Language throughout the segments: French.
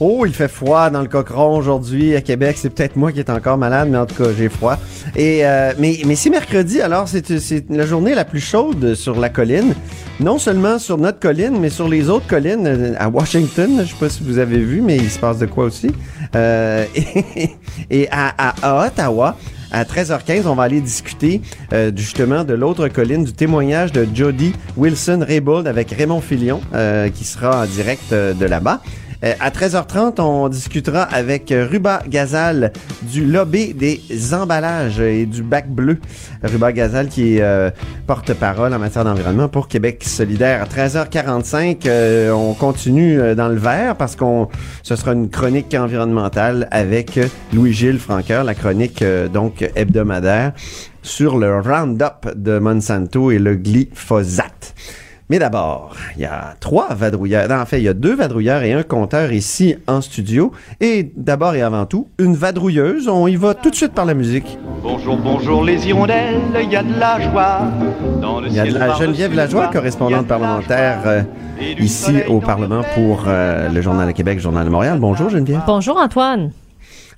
Oh, il fait froid dans le cochon aujourd'hui à Québec. C'est peut-être moi qui est encore malade, mais en tout cas, j'ai froid. Et euh, mais mais c'est mercredi, alors c'est c'est la journée la plus chaude sur la colline. Non seulement sur notre colline, mais sur les autres collines euh, à Washington. Je sais pas si vous avez vu, mais il se passe de quoi aussi. Euh, et et à, à Ottawa. À 13h15, on va aller discuter euh, justement de l'autre colline, du témoignage de Jody Wilson-Raybould avec Raymond Filion, euh, qui sera en direct euh, de là-bas. Euh, à 13h30, on discutera avec euh, Ruba Gazal du lobby des emballages et du bac bleu. Ruba Gazal qui est euh, porte-parole en matière d'environnement pour Québec solidaire. À 13h45, euh, on continue dans le vert parce qu'on ce sera une chronique environnementale avec Louis-Gilles Franqueur, la chronique donc hebdomadaire sur le Roundup de Monsanto et le glyphosate. Mais d'abord, il y a trois vadrouilleurs. Non, en fait, il y a deux vadrouilleurs et un compteur ici en studio. Et d'abord et avant tout, une vadrouilleuse. On y va tout de suite par la musique. Bonjour, bonjour les hirondelles, il y a de la joie. Dans le Il y a de la Geneviève Lajoie, correspondante la parlementaire euh, ici au Parlement le pour euh, le Journal de Québec, le Journal de Montréal. Bonjour Geneviève. Bonjour Antoine.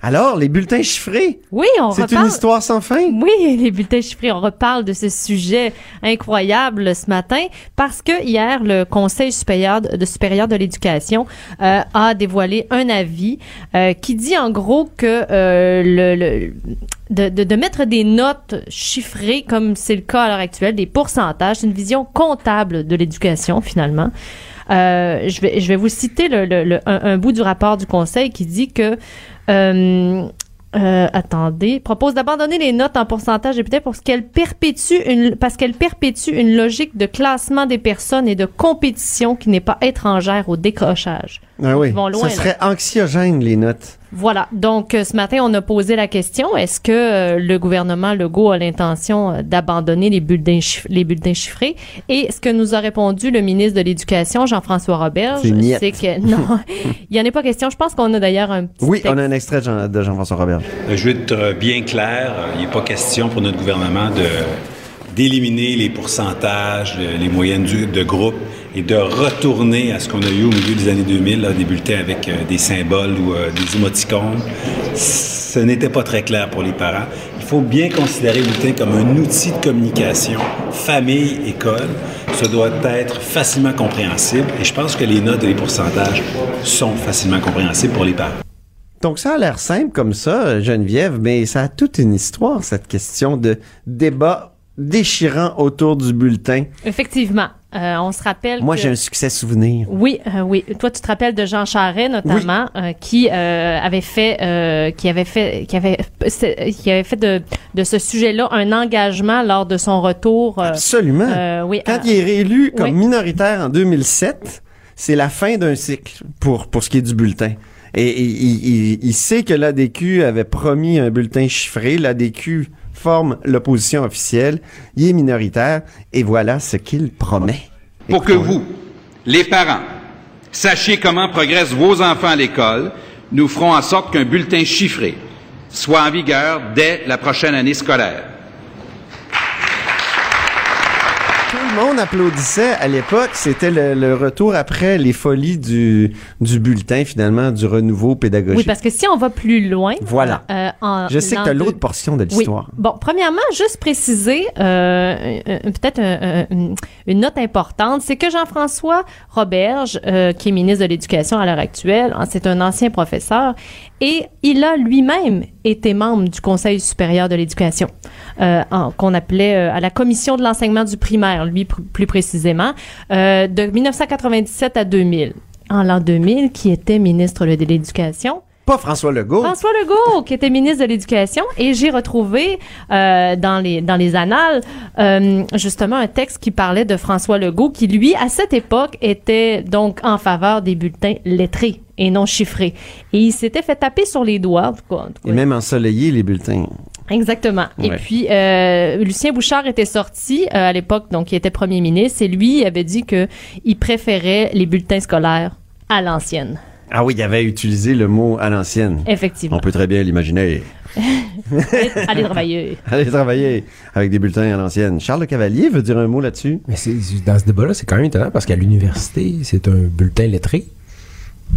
Alors, les bulletins chiffrés, Oui, on c'est reparle. une histoire sans fin. Oui, les bulletins chiffrés. On reparle de ce sujet incroyable ce matin parce que hier, le Conseil supérieur de, de supérieur de l'éducation euh, a dévoilé un avis euh, qui dit en gros que euh, le, le- de, de, de mettre des notes chiffrées comme c'est le cas à l'heure actuelle, des pourcentages, c'est une vision comptable de l'éducation finalement. Euh, je, vais, je vais vous citer le, le- le- un, un bout du rapport du Conseil qui dit que euh, euh, attendez, propose d'abandonner les notes en pourcentage et peut-être parce qu'elles perpétuent une parce qu'elles perpétuent une logique de classement des personnes et de compétition qui n'est pas étrangère au décrochage. Ah oui, Ils vont loin, ça serait anxiogène, les notes. Voilà. Donc euh, ce matin, on a posé la question est-ce que euh, le gouvernement Legault a l'intention euh, d'abandonner les bulletins les bulletins chiffrés? Et ce que nous a répondu le ministre de l'Éducation Jean-François Roberge, C'est que non, il y en a pas question. Je pense qu'on a d'ailleurs un petit Oui, texte. on a un extrait de Jean- de Jean-François Robert. Je veux être bien clair, il n'est pas question pour notre gouvernement de d'éliminer les pourcentages, le- les moyennes de groupe et de retourner à ce qu'on a eu au milieu des années 2000, là, bulletins avec euh, des symboles ou euh, des émoticônes. Ce n'était pas très clair pour les parents. Il faut bien considérer bulletin comme un outil de communication, famille, école. Ça doit être facilement compréhensible et je pense que les notes et les pourcentages sont facilement compréhensibles pour les parents. Donc ça a l'air simple comme ça, Geneviève, mais ça a toute une histoire, cette question de débat déchirant autour du bulletin. Effectivement. Euh, on se rappelle Moi, que- j'ai un succès souvenir. Oui, euh, oui. Toi, tu te rappelles de Jean Charest notamment, euh, qui avait fait, qui avait fait, qui avait, qui avait fait de, de ce sujet-là un engagement lors de son retour. Absolument. oui, Quand il est réélu comme oui. minoritaire en 2007, c'est la fin d'un cycle pour, pour ce qui est du bulletin. Et, et- il, il- il sait que l'ADQ avait promis un bulletin chiffré. L'ADQ forme l'opposition officielle. Il est minoritaire. Et voilà ce qu'il promet. Pour que vous, les parents, sachiez comment progressent vos enfants à l'école, nous ferons en sorte qu'un bulletin chiffré soit en vigueur dès la prochaine année scolaire. Tout le monde applaudissait à l'époque. C'était le, le retour après les folies du, du bulletin, finalement, du renouveau pédagogique. Oui, parce que si on va plus loin. Voilà. euh, en Je sais que tu as l'autre portion de Oui. l'histoire. Bon, premièrement, juste préciser, euh, un- peut-être un- un- une, note importante, c'est que Jean-François Roberge, euh, qui est ministre de l'Éducation à l'heure actuelle, c'est un ancien professeur, et il a lui-même été membre du Conseil supérieur de l'éducation, euh, qu'on appelait euh, à la commission de l'enseignement du primaire, lui pr- plus précisément, euh, de 1997 à 2000. En l'an 2000, qui était ministre de l'Éducation. Pas François Legault. François Legault, qui était ministre de l'Éducation, et j'ai retrouvé euh, dans les dans les annales euh, justement un texte qui parlait de François Legault, qui lui à cette époque était donc en faveur des bulletins lettrés et non chiffrés. Et il s'était fait taper sur les doigts. en tout cas, en tout cas. Et même ensoleiller les bulletins. Exactement. Et puis, euh, Lucien Bouchard était sorti euh, à l'époque, donc il était premier ministre, et lui avait dit que il préférait les bulletins scolaires à l'ancienne. Ah oui, il avait utilisé le mot à l'ancienne. Effectivement. On peut très bien l'imaginer. Allez- Allez travailler. Aller travailler avec des bulletins à l'ancienne. Charles Le Cavalier veut dire un mot là-dessus? Mais c'est, dans ce débat-là, c'est quand même étonnant parce qu'à l'université, c'est un bulletin lettré.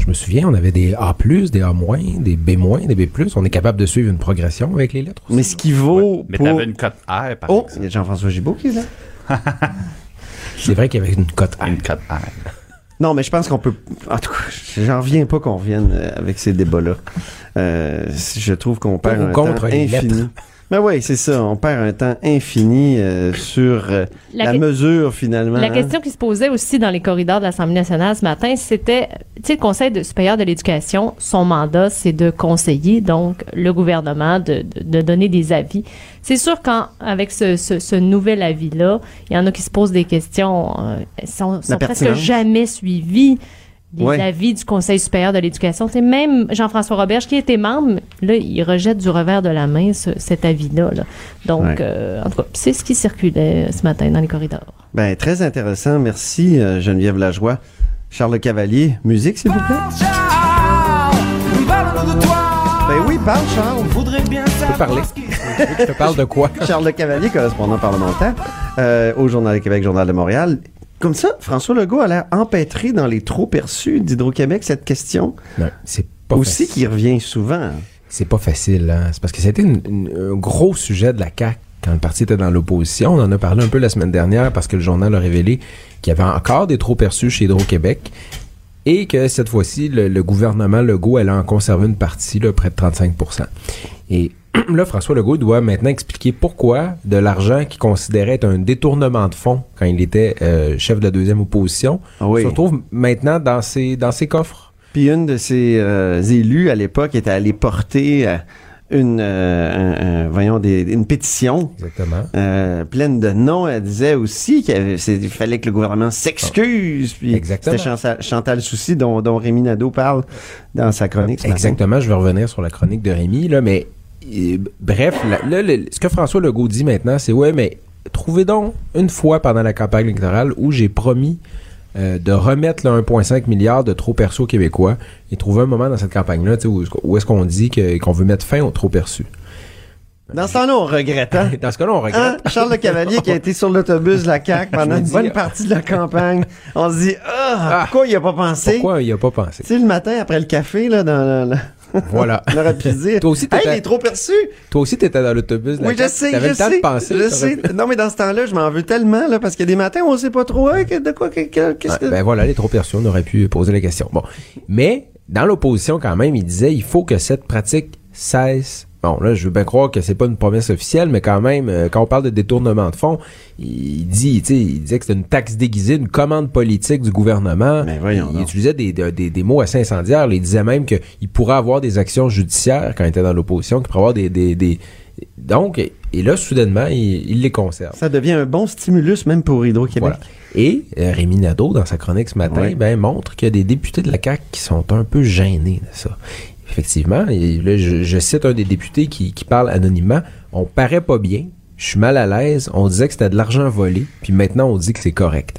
Je me souviens, on avait des A+, des A-, des B-, des B+. On est capable de suivre une progression avec les lettres aussi. Mais ce qui vaut Ouais. Mais pour... t'avais une cote R, par Oh, exemple. il y a Jean-François Gibault qui est là. C'est vrai qu'il y avait une cote A. Une cote R. Non, mais je pense qu'on peut. En tout cas, j'en reviens pas qu'on revienne euh, avec ces débats-là. Euh, je trouve qu'on perd un contre temps infini. lettres. Mais oui, c'est ça. On perd un temps infini euh, sur euh, La la, que- mesure finalement. La hein. question qui se posait aussi dans les corridors de l'Assemblée nationale ce matin, c'était, tu sais, le Conseil de- supérieur de l'éducation, son mandat, c'est de conseiller, donc, le gouvernement, de, de- de donner des avis. C'est sûr qu'avec ce, ce- ce nouvel avis-là, il y en a qui se posent des questions, euh, sont, sont presque jamais suivis les Ouais. avis du Conseil supérieur de l'éducation. C'est même Jean-François Roberge, qui était membre, là, il rejette du revers de la main ce- cet avis-là. là. Donc, Ouais. euh, en tout cas, c'est ce qui circulait ce matin dans les corridors. Ben, très intéressant. Merci, euh, Geneviève Lajoie. Charles Le Cavalier, musique, s'il vous plaît. Ben oui, parle, Charles. Tu peux parler. Je te parle de quoi? Charles Le Cavalier, correspondant parlementaire euh, au Journal de Québec, Journal de Montréal. Comme ça, François Legault a l'air empêtré dans les trop perçus d'Hydro-Québec, cette question Non, c'est pas aussi qui revient souvent. C'est pas facile, hein. C'est parce que c'était un gros sujet de la CAQ quand le parti était dans l'opposition. On en a parlé un peu la semaine dernière parce que le journal a révélé qu'il y avait encore des trop perçus chez Hydro-Québec et que cette fois-ci, le, le gouvernement Legault allait en conserver une partie, là, près de 35 Et là, François Legault doit maintenant expliquer pourquoi de l'argent qu'il considérait être un détournement de fonds quand il était euh, chef de la deuxième opposition Ah oui. se retrouve maintenant dans ses, dans ses coffres. Puis une de ses euh, élus à l'époque était allée porter euh, une, un- un- voyons, des- une pétition Exactement. pleine de noms. Elle disait aussi qu'il fallait que le gouvernement s'excuse. Puis Exactement. C'était Chantal, Soucy dont, dont Rémi Nadeau parle dans sa chronique. ce. Exactement, je vais revenir sur la chronique de Rémi, là, mais bref, la- là, ce que François Legault dit maintenant, c'est ouais, mais trouvez donc une fois pendant la campagne électorale où j'ai promis euh, de remettre le 1,5 milliard de trop perçus aux Québécois et trouver un moment dans cette campagne-là où, où est-ce qu'on dit que- qu'on veut mettre fin aux trop perçus. Dans ce temps-là, on regrette. hein? Dans ce cas-là, on regrette. Hein? Charles Le Cavalier qui a été sur l'autobus de la CAQ pendant une bonne partie de la campagne. On se dit, ah, Ah. pourquoi il a pas pensé? Pourquoi il n'y a pas pensé? Tu sais, le matin, après le café, là, dans le... Voilà. On aurait pu dire, Toi aussi, hey, il est trop perçu. Toi aussi, t'étais dans l'autobus. Oui, je sais, je le temps sais. de penser. je sais. pu- Non, mais dans ce temps-là, je m'en veux tellement, là, parce qu'il y a des matins on sait pas trop, hein, de quoi, que- que- qu'est-ce Ouais, que... Ben voilà, les trop perçus, on aurait pu poser la question. Bon. Mais, dans l'opposition, quand même, il disait, il faut que cette pratique cesse. Bon, là, je veux bien croire que c'est pas une promesse officielle, mais quand même, euh, quand on parle de détournement de fonds, il dit, tu sais, il disait que c'était une taxe déguisée, une commande politique du gouvernement. Ben voyons il utilisait des, des, des- mots assez incendiaires. là. Il disait même qu'il pourrait avoir des actions judiciaires quand il était dans l'opposition, qu'il pourrait avoir des, des, des- Donc, et là, soudainement, il, il les conserve. Ça devient un bon stimulus, même pour Hydro-Québec. Voilà. Et euh, Rémi Nadeau, dans sa chronique ce matin, Ouais. ben, montre qu'il y a des députés de la CAQ qui sont un peu gênés de ça. Effectivement, et là, je, je cite un des députés qui, qui parle anonymement. On paraît pas bien, je suis mal à l'aise, on disait que c'était de l'argent volé, puis maintenant on dit que c'est correct.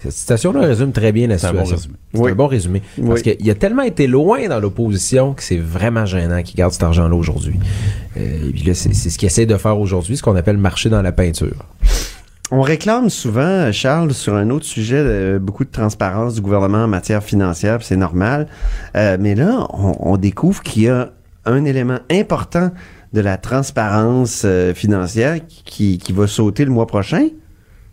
Cette citation-là résume très bien la C'est un bon situation. résumé. C'est Oui. un bon résumé. Parce Oui. qu'il a tellement été loin dans l'opposition que c'est vraiment gênant qu'il garde cet argent-là aujourd'hui. Euh, et puis là, c'est c'est ce qu'il essaie de faire aujourd'hui, ce qu'on appelle marcher dans la peinture. On réclame souvent, Charles, sur un autre sujet, euh, beaucoup de transparence du gouvernement en matière financière, c'est normal. Euh, mais là, on, on découvre qu'il y a un élément important de la transparence euh, financière qui, qui va sauter le mois prochain.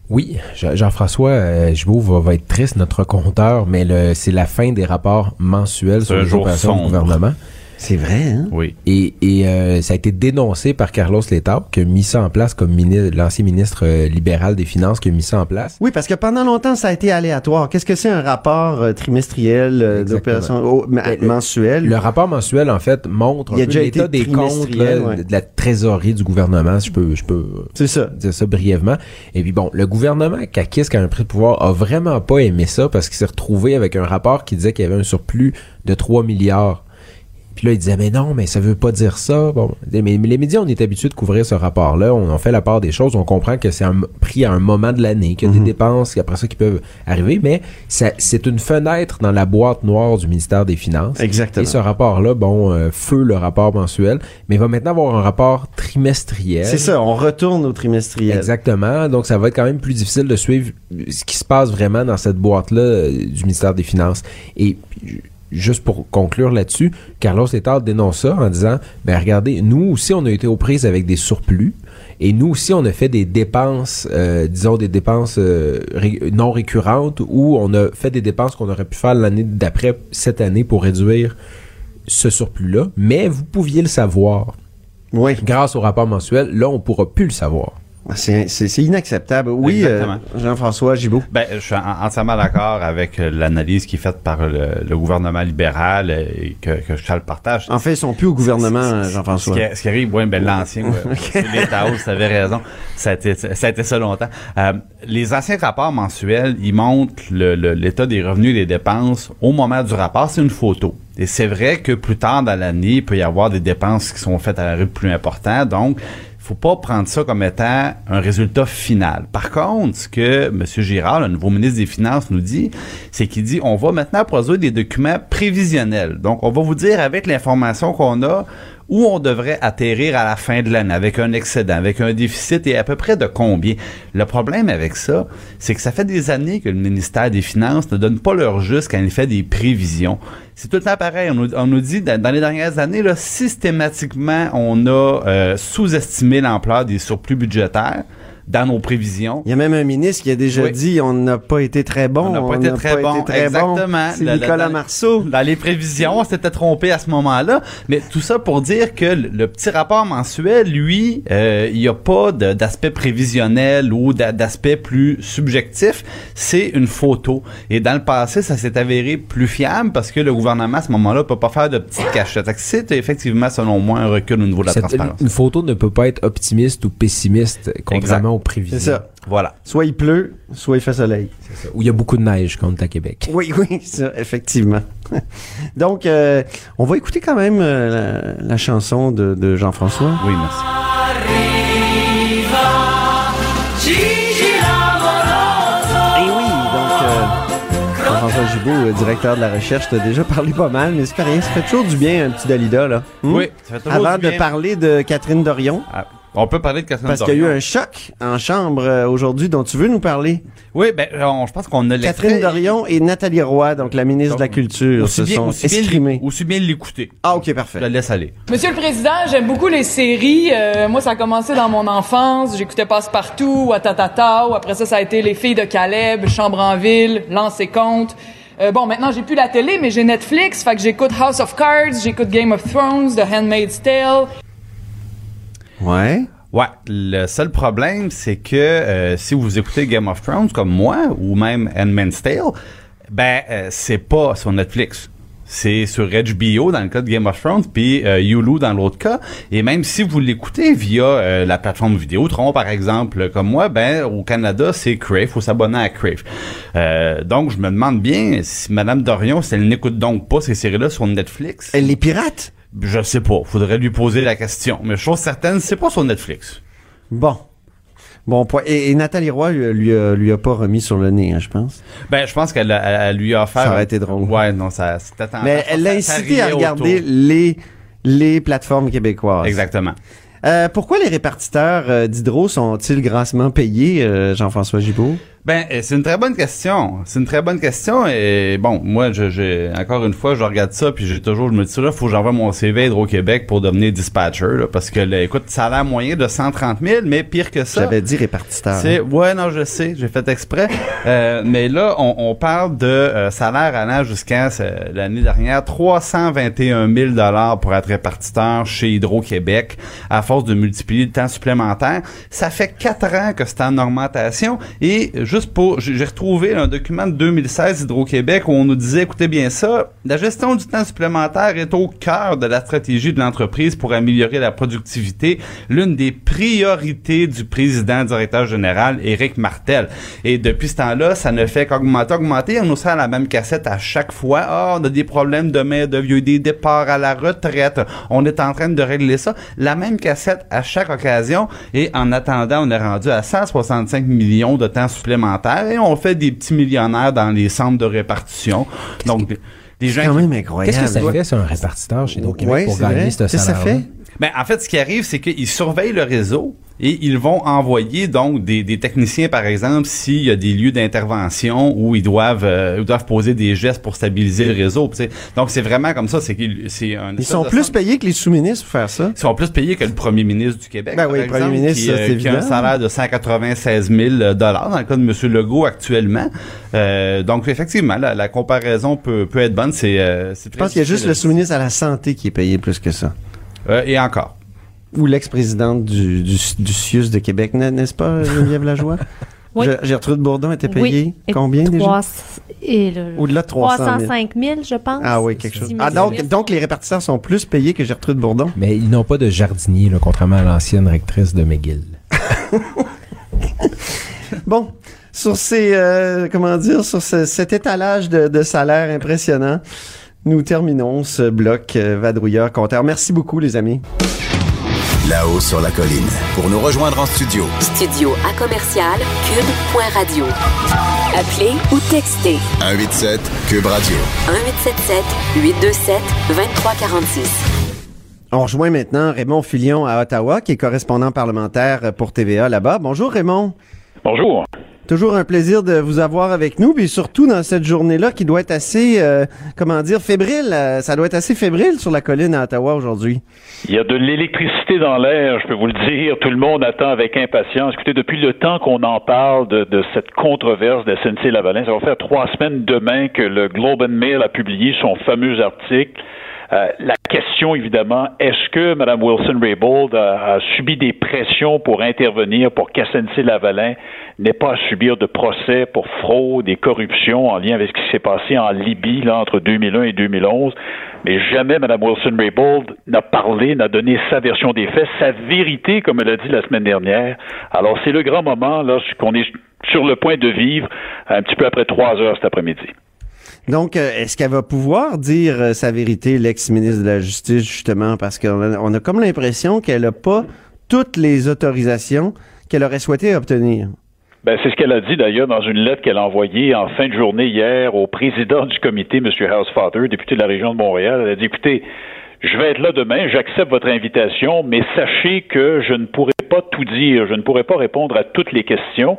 Oui, Je- Jean-François euh, Gibault va, va être triste, notre compteur, mais le- c'est la fin des rapports mensuels sur un les jour opérations du sombre. gouvernement. C'est vrai, hein? Oui. Et, et euh, ça a été dénoncé par Carlos Letao, qui a mis ça en place comme l'ancien ministre euh, libéral des Finances, qui a mis ça en place. Oui, parce que pendant longtemps, ça a été aléatoire. Qu'est-ce que c'est un rapport euh, trimestriel euh, d'opération oh, le- mensuel? Le rapport mensuel, en fait, montre un peu l'état été des comptes trimestriel, là, ouais. de la trésorerie du gouvernement, si je peux, je peux euh, ça. dire ça brièvement. Et puis bon, le gouvernement Kakis, qui a un prix de pouvoir, a vraiment pas aimé ça parce qu'il s'est retrouvé avec un rapport qui disait qu'il y avait un surplus de 3 milliards. Puis là, il disait, mais non, mais ça veut pas dire ça. Bon, mais, mais les médias, on est habitués de couvrir ce rapport-là. On en fait la part des choses. On comprend que c'est pris à un moment de l'année, qu'il y a des dépenses après ça qui peuvent arriver, mais c'est une fenêtre dans la boîte noire du ministère des Finances. Exactement. Et ce rapport-là, bon, euh, feu le rapport mensuel, mais il va maintenant avoir un rapport trimestriel. C'est ça, on retourne au trimestriel. Exactement. Donc, ça va être quand même plus difficile de suivre ce qui se passe vraiment dans cette boîte-là euh, du ministère des Finances. Et juste pour conclure là-dessus, Carlos Letard dénonce ça en disant, ben regardez, nous aussi, on a été aux prises avec des surplus. Et nous aussi, on a fait des dépenses, euh, disons des dépenses euh, ré- non récurrentes, ou on a fait des dépenses qu'on aurait pu faire l'année d'après cette année pour réduire ce surplus-là. Mais vous pouviez le savoir Oui, grâce au rapport mensuel. Là, on pourra plus le savoir. C'est c'est- inacceptable. Oui, euh, Exactement. Jean-François Gibault. Ben, je suis en- entièrement d'accord avec euh, l'analyse qui est faite par le, le gouvernement libéral euh, et que, que Charles partage. En fait, ils sont plus au gouvernement, Ce Jean-François. ce qui arrive, oui, ben, l'ancien, ouais, l'État, avez raison. Ça a été ça, a été ça longtemps. Euh, les anciens rapports mensuels, ils montrent le- le- l'état des revenus et des dépenses au moment du rapport. C'est une photo. Et c'est vrai que plus tard dans l'année, il peut y avoir des dépenses qui sont faites à un rythme plus important. Donc, faut pas prendre ça comme étant un résultat final. Par contre, ce que M. Girard, le nouveau ministre des Finances, nous dit, c'est qu'il dit on va maintenant produire des documents prévisionnels. Donc, on va vous dire avec l'information qu'on a où on devrait atterrir à la fin de l'année avec un excédent, avec un déficit et à peu près de combien? Le problème avec ça, c'est que ça fait des années que le ministère des Finances ne donne pas leur juste quand il fait des prévisions. C'est tout le temps pareil. On nous, dit, dans, dans les dernières années, là, systématiquement, on a euh, sous-estimé l'ampleur des surplus budgétaires dans nos prévisions. Il y a même un ministre qui a déjà Oui. dit on n'a pas été très bon. On n'a pas été très bon. très bon. Exactement. C'est Nicolas dans- Marceau. Dans les prévisions, on s'était trompé à ce moment-là. Mais tout ça pour dire que le, le petit rapport mensuel, lui, euh, il n'y a pas d'aspect prévisionnel ou d'a- d'aspect plus subjectif. C'est une photo. Et dans le passé, ça s'est avéré plus fiable parce que le gouvernement, à ce moment-là, peut pas faire de petites cachettes. C'est effectivement, selon moi, un recul au niveau de la Cette- transparence. une photo ne peut pas être optimiste ou pessimiste, contrairement aux prévisions. C'est ça. Voilà. Soit il pleut, soit il fait soleil. Où il y a beaucoup de neige quand on est à Québec. Oui, oui, ça, effectivement. Donc, euh, on va écouter quand même euh, la, la chanson de, de Jean-François. Oui, merci. Et oui, donc, euh, Jean-François Gibault, directeur de la recherche, t'as déjà parlé pas mal, mais c'est pas rien. Ça fait toujours du bien, un petit Dalida, là. Hmm? Oui, ça fait toujours Avant du de bien. parler de Catherine Dorion, Ah, on peut parler de Catherine parce qu'il y a eu Dorion. un choc en chambre euh, aujourd'hui dont tu veux nous parler. Oui, ben, on- je pense qu'on a Catherine. Dorion et Nathalie Roy, donc la ministre de la Culture, se bien, sont aussi bien escrimées. l'é- aussi bien l'écouter. Ah, ok, Je parfait. le laisse aller. Monsieur le Président, j'aime beaucoup les séries. Euh, moi, ça a commencé dans mon enfance. J'écoutais Passe-Partout, Watatata. Après ça, ça a été Les Filles de Caleb, Chambre en Ville, Lance et Compte. Euh, bon, maintenant, j'ai plus la télé, mais j'ai Netflix. Fait que j'écoute House of Cards, j'écoute Game of Thrones, The Handmaid's Tale. Ouais. Ouais, le seul problème, c'est que euh, si vous écoutez Game of Thrones comme moi, ou même Handmaid's Tale, ben, euh, c'est pas sur Netflix. C'est sur HBO dans le cas de Game of Thrones, puis euh, Hulu dans l'autre cas. Et même si vous l'écoutez via euh, la plateforme Vidéotron, par exemple, comme moi, ben au Canada, c'est Crave, faut s'abonner à Crave. Euh, donc, je me demande bien si Madame Dorion, si elle n'écoute donc pas ces séries-là sur Netflix. Elle les pirates? Je sais pas, faudrait lui poser la question. Mais chose certaine, c'est pas sur Netflix. Bon. Bon point. Et, et Nathalie Roy lui, lui, a, lui a pas remis sur le nez, hein, je pense? Ben, je pense qu'elle lui a offert. Ça aurait été drôle. Ouais, non, ça, c'était. Mais elle l'a incité à regarder autour. les, les plateformes québécoises. Exactement. Euh, pourquoi les répartiteurs euh, d'hydro sont-ils grassement payés, euh, Jean-François Gibault? Ben, euh, c'est une très bonne question. C'est une très bonne question. Et bon, moi, je, j'ai encore une fois, je regarde ça, puis j'ai toujours, je me dis là, faut que j'envoie mon CV à Hydro-Québec pour devenir dispatcher, là, parce que, là, écoute, salaire moyen de 130 000, mais pire que ça. J'avais dit répartiteur. C'est, ouais, non, je sais, j'ai fait exprès. Euh, mais là, on, on parle de euh, salaire allant jusqu'à euh, l'année dernière 321 000 dollars pour être répartiteur chez Hydro-Québec à force de multiplier le temps supplémentaire. Ça fait quatre ans que c'est en augmentation et juste pour, j'ai retrouvé un document de 2016 Hydro-Québec où on nous disait, écoutez bien ça, la gestion du temps supplémentaire est au cœur de la stratégie de l'entreprise pour améliorer la productivité, l'une des priorités du président directeur général Éric Martel. Et depuis ce temps-là, ça ne fait qu'augmenter, augmenter. On nous sert la même cassette à chaque fois. Ah, on a des problèmes de main de vieux, des départs à la retraite. On est en train de régler ça. La même cassette à chaque occasion. Et en attendant, on est rendu à 165 millions de temps supplémentaire et on fait des petits millionnaires dans les centres de répartition. Donc, des gens C'est quand même incroyable. Qu'est-ce que ça fait sur un répartiteur chez Hydro-Québec Ouais, pour c'est gagner ce Qu'est-ce que ça salaire fait? Ben, en fait, ce qui arrive, c'est qu'ils surveillent le réseau et ils vont envoyer donc des, des techniciens, par exemple, s'il y a des lieux d'intervention où ils doivent euh, ils doivent poser des gestes pour stabiliser le réseau. Donc c'est vraiment comme ça. C'est qu'ils c'est un Ils sont plus payés que les sous-ministres pour faire ça. ils sont plus payés que le premier ministre du Québec. Ben par oui, le premier exemple, ministre, qui, euh, qui a un salaire de 196 000 dollars dans le cas de M. Legault actuellement. Euh, donc effectivement, la, la comparaison peut, peut être bonne. Euh, c'est Je pense qu'il y a juste le sous-ministre à la santé qui est payé plus que ça. Euh, et encore. Ou l'ex-présidente du, du, du CIUS de Québec, n'est- n'est-ce pas, Geneviève Lajoie? Oui. Je- Gertrude Bourdon était payée Oui. Et combien déjà? Au-delà de 300 000. 305 000, je pense. Ah oui, quelque chose. Ah, donc, donc les répartiteurs sont plus payés que Gertrude Bourdon? Mais ils n'ont pas de jardinier, là, contrairement à l'ancienne rectrice de McGill. Bon, sur ces, euh, comment dire, sur ce- cet étalage de, de salaire impressionnant, nous terminons ce bloc euh, vadrouilleur compteur. Merci beaucoup, les amis. Là-haut sur la colline. Pour nous rejoindre en studio, Studio à commercial cube.radio. Appelez ou textez 187 Cube Radio. 1877 827 2346. On rejoint maintenant Raymond Filion à Ottawa, qui est correspondant parlementaire pour TVA là-bas. Bonjour Raymond. Bonjour. Toujours un plaisir de vous avoir avec nous, puis surtout dans cette journée-là qui doit être assez, euh, comment dire, fébrile. euh, ça doit être assez fébrile sur la colline à Ottawa aujourd'hui. Il y a de l'électricité dans l'air, je peux vous le dire. Tout le monde attend avec impatience. Écoutez, depuis le temps qu'on en parle de, de cette controverse de SNC-Lavalin, ça va faire trois semaines demain que le Globe Mail a publié son fameux article. Euh, la question, évidemment, est-ce que Mme Wilson-Raybould a, a subi des pressions pour intervenir pour qu'SNC-Lavalin n'ait pas à subir de procès pour fraude et corruption en lien avec ce qui s'est passé en Libye là, entre 2001 et 2011? Mais jamais Mme Wilson-Raybould n'a parlé, n'a donné sa version des faits, sa vérité, comme elle a dit la semaine dernière. Alors, c'est le grand moment là qu'on est sur le point de vivre un petit peu après trois heures cet après-midi. Donc, euh, est-ce qu'elle va pouvoir dire euh, sa vérité, l'ex-ministre de la Justice, justement, parce qu'on a, on a comme l'impression qu'elle n'a pas toutes les autorisations qu'elle aurait souhaité obtenir. Ben, c'est ce qu'elle a dit d'ailleurs dans une lettre qu'elle a envoyée en fin de journée hier au président du comité, M. Housefather, député de la région de Montréal. Elle a dit, écoutez, je vais être là demain, j'accepte votre invitation, mais sachez que je ne pourrai pas tout dire, je ne pourrai pas répondre à toutes les questions.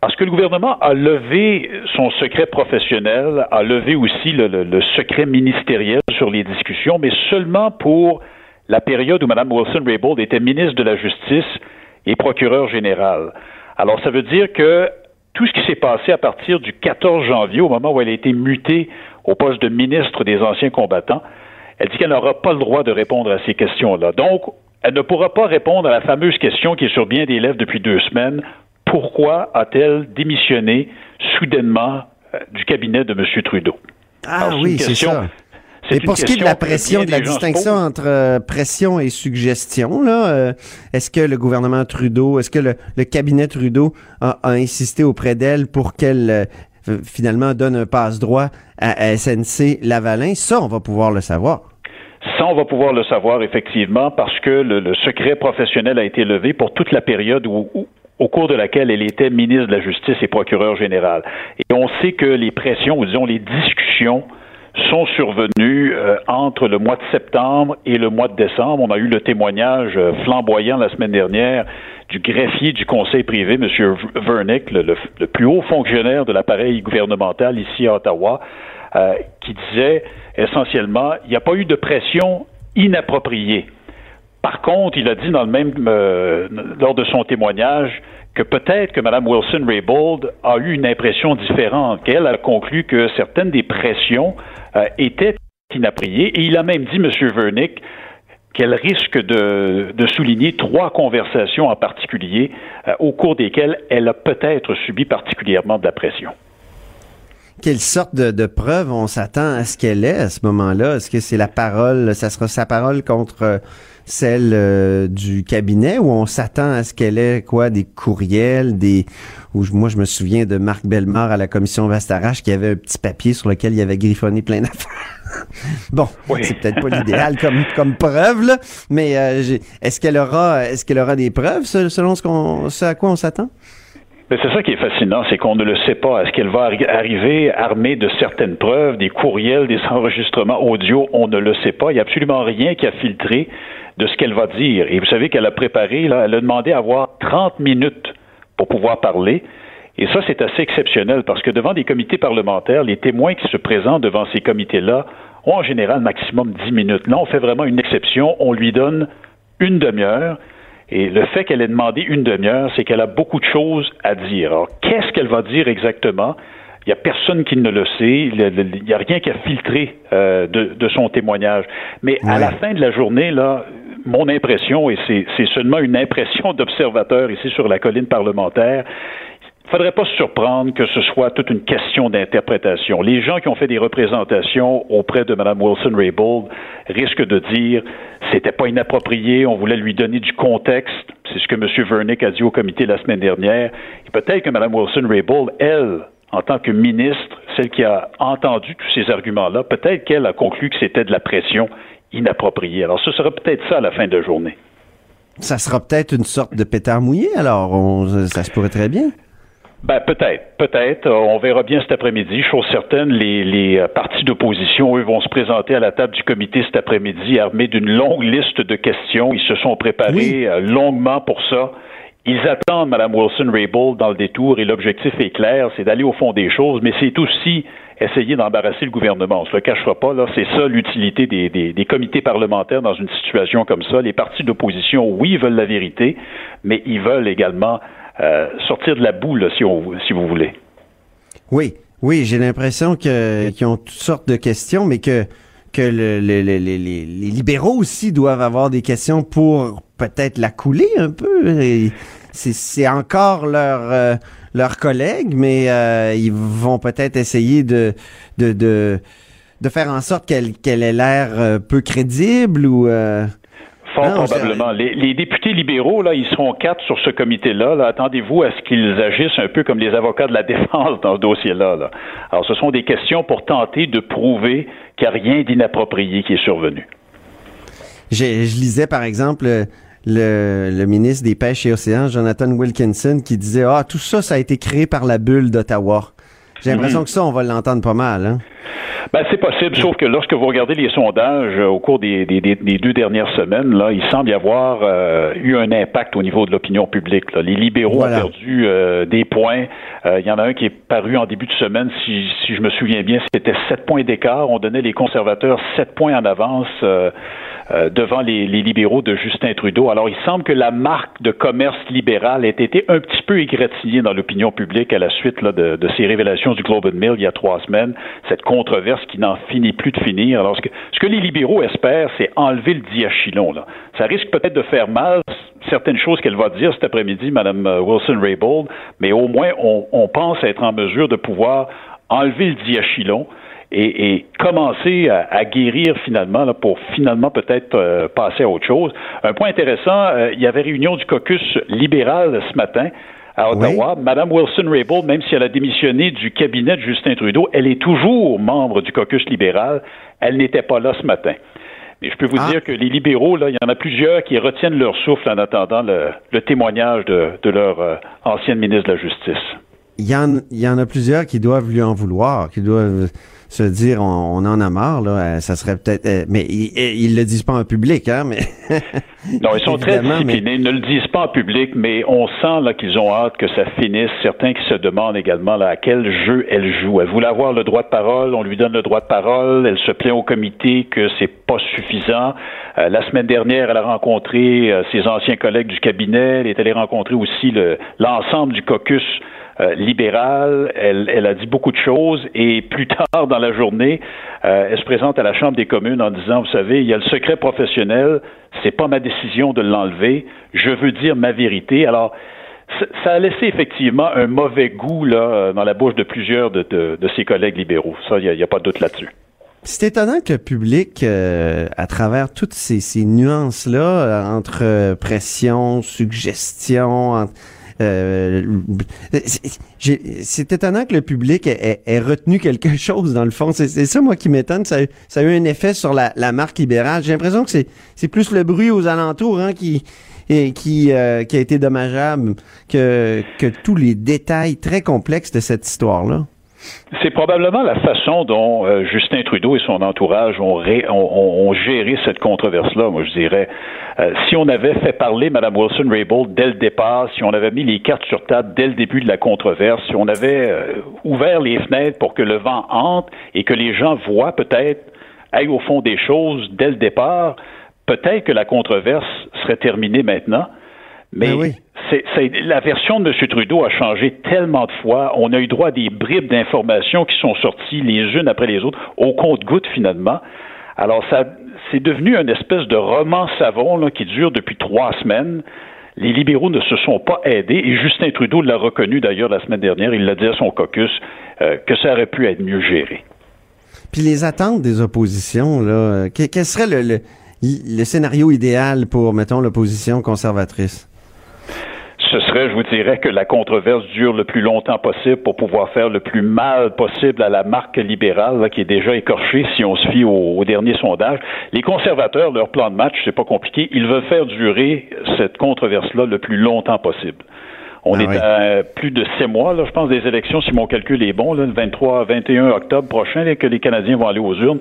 Parce que le gouvernement a levé son secret professionnel, a levé aussi le, le- secret ministériel sur les discussions, mais seulement pour la période où Mme Wilson-Raybould était ministre de la Justice et procureur général. Alors, ça veut dire que tout ce qui s'est passé à partir du 14 janvier, au moment où elle a été mutée au poste de ministre des anciens combattants, elle dit qu'elle n'aura pas le droit de répondre à ces questions-là. Donc, elle ne pourra pas répondre à la fameuse question qui est sur bien des lèvres depuis deux semaines. Pourquoi a-t-elle démissionné soudainement euh, du cabinet de M. Trudeau? Ah Alors, oui, c'est ça. Et pour ce qui est de la pression, de la distinction entre euh, pression et suggestion, là, euh, est-ce que le gouvernement Trudeau, est-ce que le, le cabinet Trudeau a, a insisté auprès d'elle pour qu'elle euh, finalement donne un passe-droit à, à SNC Lavalin? Ça, on va pouvoir le savoir. Ça, on va pouvoir le savoir effectivement parce que le, le secret professionnel a été levé pour toute la période où, où- au cours de laquelle elle était ministre de la Justice et procureur général. Et on sait que les pressions, ou disons les discussions sont survenus euh, entre le mois de septembre et le mois de décembre. On a eu le témoignage euh, flamboyant la semaine dernière du greffier du conseil privé, M. Vernick, le, plus haut fonctionnaire de l'appareil gouvernemental ici à Ottawa, euh, qui disait essentiellement, il n'y a pas eu de pression inappropriée. Par contre, il a dit dans le même lors de son témoignage que peut-être que Mme Wilson-Raybould a eu une impression différente, qu'elle a conclu que certaines des pressions euh, étaient inappropriées, et il a même dit, M. Vernick, qu'elle risque de, souligner trois conversations en particulier euh, au cours desquelles elle a peut-être subi particulièrement de la pression. Quelle sorte de, de preuve on s'attend à ce qu'elle ait à ce moment-là? Est-ce que c'est la parole, ça sera sa parole contre euh, celle euh, du cabinet ou on s'attend à ce qu'elle ait quoi des courriels, des où moi je me souviens de Marc Bellemare à la commission Vastarache qui avait un petit papier sur lequel il avait griffonné plein d'affaires. bon, c'est peut-être pas l'idéal comme comme preuve là, mais euh, est-ce qu'elle aura est-ce qu'elle aura des preuves selon ce qu'on ce à quoi on s'attend? Mais c'est ça qui est fascinant, c'est qu'on ne le sait pas. Est-ce qu'elle va arriver armée de certaines preuves, des courriels, des enregistrements audio? On ne le sait pas. Il n'y a absolument rien qui a filtré de ce qu'elle va dire. Et vous savez qu'elle a préparé, elle a demandé à avoir 30 minutes pour pouvoir parler. Et ça, c'est assez exceptionnel parce que devant des comités parlementaires, les témoins qui se présentent devant ces comités-là ont en général maximum 10 minutes. Là, on fait vraiment une exception. On lui donne une demi-heure. Et le fait qu'elle ait demandé une demi-heure, c'est qu'elle a beaucoup de choses à dire. Alors, qu'est-ce qu'elle va dire exactement? Il n'y a personne qui ne le sait. Il n'y a rien qui a filtré euh, de, son témoignage. Mais à la fin de la journée, là, mon impression, et c'est seulement une impression d'observateur ici sur la colline parlementaire, faudrait pas se surprendre que ce soit toute une question d'interprétation. Les gens qui ont fait des représentations auprès de Mme Wilson-Raybould risquent de dire c'était pas inapproprié, on voulait lui donner du contexte. C'est ce que M. Vernick a dit au comité la semaine dernière. Peut-être que Mme Wilson-Raybould, elle, en tant que ministre, celle qui a entendu tous ces arguments-là, peut-être qu'elle a conclu que c'était de la pression inappropriée. Alors, ce sera peut-être ça à la fin de la journée. Ça sera peut-être une sorte de pétard mouillé, alors ça se pourrait très bien. Ben, peut-être, peut-être. On verra bien cet après-midi. Chose certaine, les, les euh, partis d'opposition, eux, vont se présenter à la table du comité cet après-midi armés d'une longue liste de questions. Ils se sont préparés euh, longuement pour ça. Ils attendent Mme Wilson-Raybould dans le détour et l'objectif est clair, c'est d'aller au fond des choses, mais c'est aussi essayer d'embarrasser le gouvernement. On ne se le cachera pas, là, c'est ça l'utilité des, des, comités parlementaires dans une situation comme ça. Les partis d'opposition, oui, veulent la vérité, mais ils veulent également euh, sortir de la boule, si, si vous voulez. Oui, oui, j'ai l'impression qu'ils ont toutes sortes de questions, mais que que le, les libéraux aussi doivent avoir des questions pour peut-être la couler un peu. C'est encore leur euh, leurs collègues, mais euh, ils vont peut-être essayer de de, de de faire en sorte qu'elle qu'elle ait l'air peu crédible ou Fort probablement. Les, députés libéraux, là, ils seront quatre sur ce comité-là. Là. Attendez-vous à ce qu'ils agissent un peu comme les avocats de la défense dans ce dossier-là. Là. Alors, ce sont des questions pour tenter de prouver qu'il n'y a rien d'inapproprié qui est survenu. Je, lisais, par exemple, le, le, ministre des Pêches et Océans, Jonathan Wilkinson, qui disait Ah, tout ça, ça a été créé par la bulle d'Ottawa. J'ai l'impression mhm. que ça, on va l'entendre pas mal. Hein? Ben, c'est possible, sauf que lorsque vous regardez les sondages euh, au cours des, des, des, deux dernières semaines, là, il semble y avoir euh, eu un impact au niveau de l'opinion publique. Là. Les libéraux ont perdu euh, des points. Il y en a un qui est paru en début de semaine, si, si je me souviens bien, c'était sept points d'écart. On donnait les conservateurs sept points en avance euh, devant les, libéraux de Justin Trudeau. Alors, il semble que la marque de commerce libéral ait été un petit peu égratignée dans l'opinion publique à la suite de, ces révélations du Globe and Mail il y a trois semaines, cette controverse qui n'en finit plus de finir. Alors, ce que, les libéraux espèrent, c'est enlever le diachylon. Là. Ça risque peut-être de faire mal certaines choses qu'elle va dire cet après-midi, Mme euh, Wilson-Raybould, mais au moins, on, on pense être en mesure de pouvoir enlever le diachylon et, commencer à, guérir finalement pour finalement peut-être euh, passer à autre chose. Un point intéressant, euh, il y avait réunion du caucus libéral ce matin à Ottawa. Madame Wilson-Raybould, même si elle a démissionné du cabinet de Justin Trudeau, elle est toujours membre du caucus libéral. Elle n'était pas là ce matin. Mais je peux vous ah. dire que les libéraux, là, il y en a plusieurs qui retiennent leur souffle en attendant le, témoignage de, leur euh, ancienne ministre de la Justice. il y, en, il y en a plusieurs qui doivent lui en vouloir, qui doivent se dire on, en a marre là, euh, ça serait peut-être euh, mais ils, ils le disent pas en public hein, mais Non, ils sont très disciplinés, ils ne le disent pas en public, mais on sent là qu'ils ont hâte que ça finisse. Certains qui se demandent également là, à quel jeu elle joue. Elle voulait avoir le droit de parole, on lui donne le droit de parole, elle se plaint au comité que c'est pas suffisant. Euh, la semaine dernière, elle a rencontré ses anciens collègues du cabinet, elle est allée rencontrer aussi l'ensemble du caucus euh, libérale. Elle, a dit beaucoup de choses et plus tard dans la journée, euh, elle se présente à la Chambre des communes en disant, vous savez, il y a le secret professionnel, c'est pas ma décision de l'enlever, je veux dire ma vérité. Alors, ça a laissé effectivement un mauvais goût là, dans la bouche de plusieurs de, ses collègues libéraux. Ça, il n'y a, pas de doute là-dessus. C'est étonnant que le public, euh, à travers toutes ces, ces nuances-là, entre pression, suggestion, entre euh, c'est étonnant que le public ait, retenu quelque chose, dans le fond. C'est ça, moi, qui m'étonne. Ça, a eu un effet sur la, marque libérale. J'ai l'impression que c'est plus le bruit aux alentours hein, qui, euh, qui a été dommageable que tous les détails très complexes de cette histoire-là. C'est probablement la façon dont euh, Justin Trudeau et son entourage ont, géré cette controverse-là, moi je dirais. Euh, si on avait fait parler Mme Wilson-Raybould dès le départ, si on avait mis les cartes sur table dès le début de la controverse, si on avait euh, ouvert les fenêtres pour que le vent entre et que les gens voient peut-être, aillent au fond des choses dès le départ, peut-être que la controverse serait terminée maintenant. Mais ben c'est, la version de M. Trudeau a changé tellement de fois. On a eu droit à des bribes d'informations qui sont sorties les unes après les autres, au compte-goutte finalement. Alors, ça, c'est devenu une espèce de roman savon là, qui dure depuis trois semaines. Les libéraux ne se sont pas aidés et Justin Trudeau l'a reconnu d'ailleurs la semaine dernière. Il l'a dit à son caucus euh, que ça aurait pu être mieux géré. Puis les attentes des oppositions, là, quel, serait le, le scénario idéal pour, mettons, l'opposition conservatrice? Ce serait, je vous dirais, que la controverse dure le plus longtemps possible pour pouvoir faire le plus mal possible à la marque libérale qui est déjà écorchée si on se fie au, au dernier sondage. Les conservateurs, leur plan de match, c'est pas compliqué, ils veulent faire durer cette controverse-là le plus longtemps possible. On ah est à plus de six mois, là, je pense, des élections, si mon calcul est bon, le 23, 21 octobre prochain, que les Canadiens vont aller aux urnes.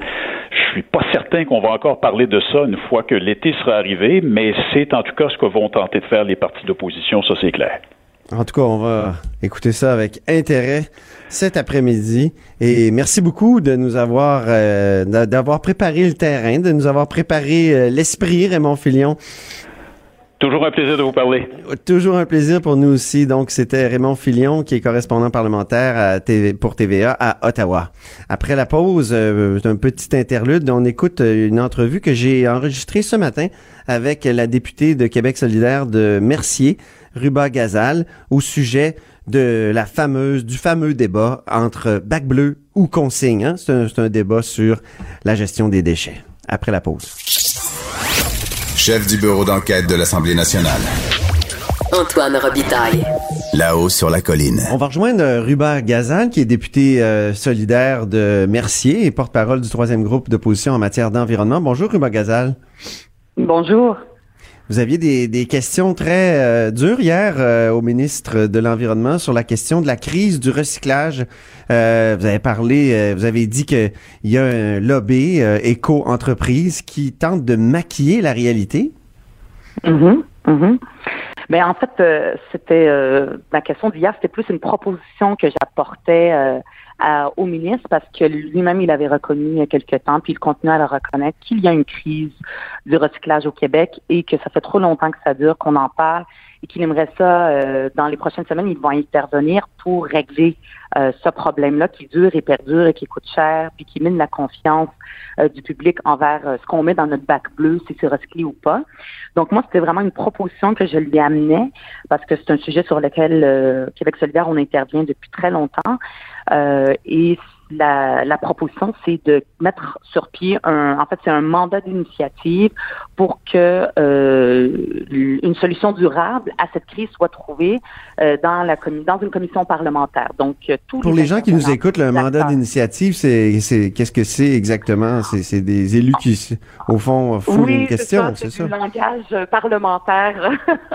Je suis pas certain qu'on va encore parler de ça une fois que l'été sera arrivé, mais c'est en tout cas ce que vont tenter de faire les partis d'opposition, ça c'est clair. En tout cas, on va écouter ça avec intérêt cet après-midi. Et merci beaucoup de nous avoir euh, d'avoir préparé le terrain, de nous avoir préparé euh, l'esprit, Raymond Filion, Toujours un plaisir de vous parler. Toujours un plaisir pour nous aussi. Donc, c'était Raymond Filion, qui est correspondant parlementaire pour TVA à Ottawa. Après la pause, euh, un petit interlude, on écoute euh, une entrevue que j'ai enregistrée ce matin avec la députée de Québec solidaire de Mercier, Ruba Gazal, au sujet de la fameuse, du fameux débat entre bac bleu ou consigne. Hein? C'est un débat sur la gestion des déchets. Après la pause chef du bureau d'enquête de l'Assemblée nationale. Antoine Robitaille. Là-haut sur la colline. On va rejoindre euh, Rubert Gazan, qui est député euh, solidaire de Mercier et porte-parole du troisième groupe d'opposition en matière d'environnement. Bonjour, Rubert Gazal. Bonjour. Vous aviez des, des questions très euh, dures hier euh, au ministre de l'Environnement sur la question de la crise du recyclage. Euh, vous avez parlé, vous avez dit qu'il y a un lobby éco-entreprise qui tente de maquiller la réalité. Mm Mais en fait, c'était ma question d'hier, c'était plus une proposition que j'apportais au ministre parce que lui-même, il avait reconnu il y a quelque temps, puis il continue à le reconnaître, qu'il y a une crise du recyclage au Québec et que ça fait trop longtemps que ça dure, qu'on en parle et qu'il aimerait ça, euh, dans les prochaines semaines, ils vont intervenir pour régler euh, ce problème-là qui dure et perdure et qui coûte cher, puis qui mine la confiance euh, du public envers ce qu'on met dans notre bac bleu, si c'est recyclé ou pas. Donc moi, c'était vraiment une proposition que je lui amenais parce que c'est un sujet sur lequel Québec solidaire, on intervient depuis très longtemps. Et la, la proposition, c'est de mettre sur pied un, en fait, c'est un mandat d'initiative pour que euh, une solution durable à cette crise soit trouvée euh, dans la dans une commission parlementaire. Donc, euh, tous pour les, gens qui nous écoutent, le mandat d'initiative, c'est c'est qu'est-ce que c'est exactement? C'est c'est des élus qui, au fond, font oui, une question, c'est ça. C'est langage parlementaire.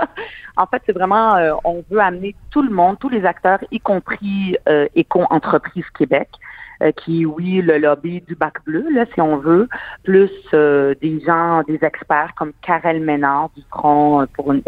en fait, c'est vraiment, on veut amener tout le monde, tous les acteurs, y compris Éco-entreprise Québec, euh, qui, oui, le lobby du bac bleu, là, si on veut, plus euh, des gens, des experts comme Karel Ménard du Front euh, pour une,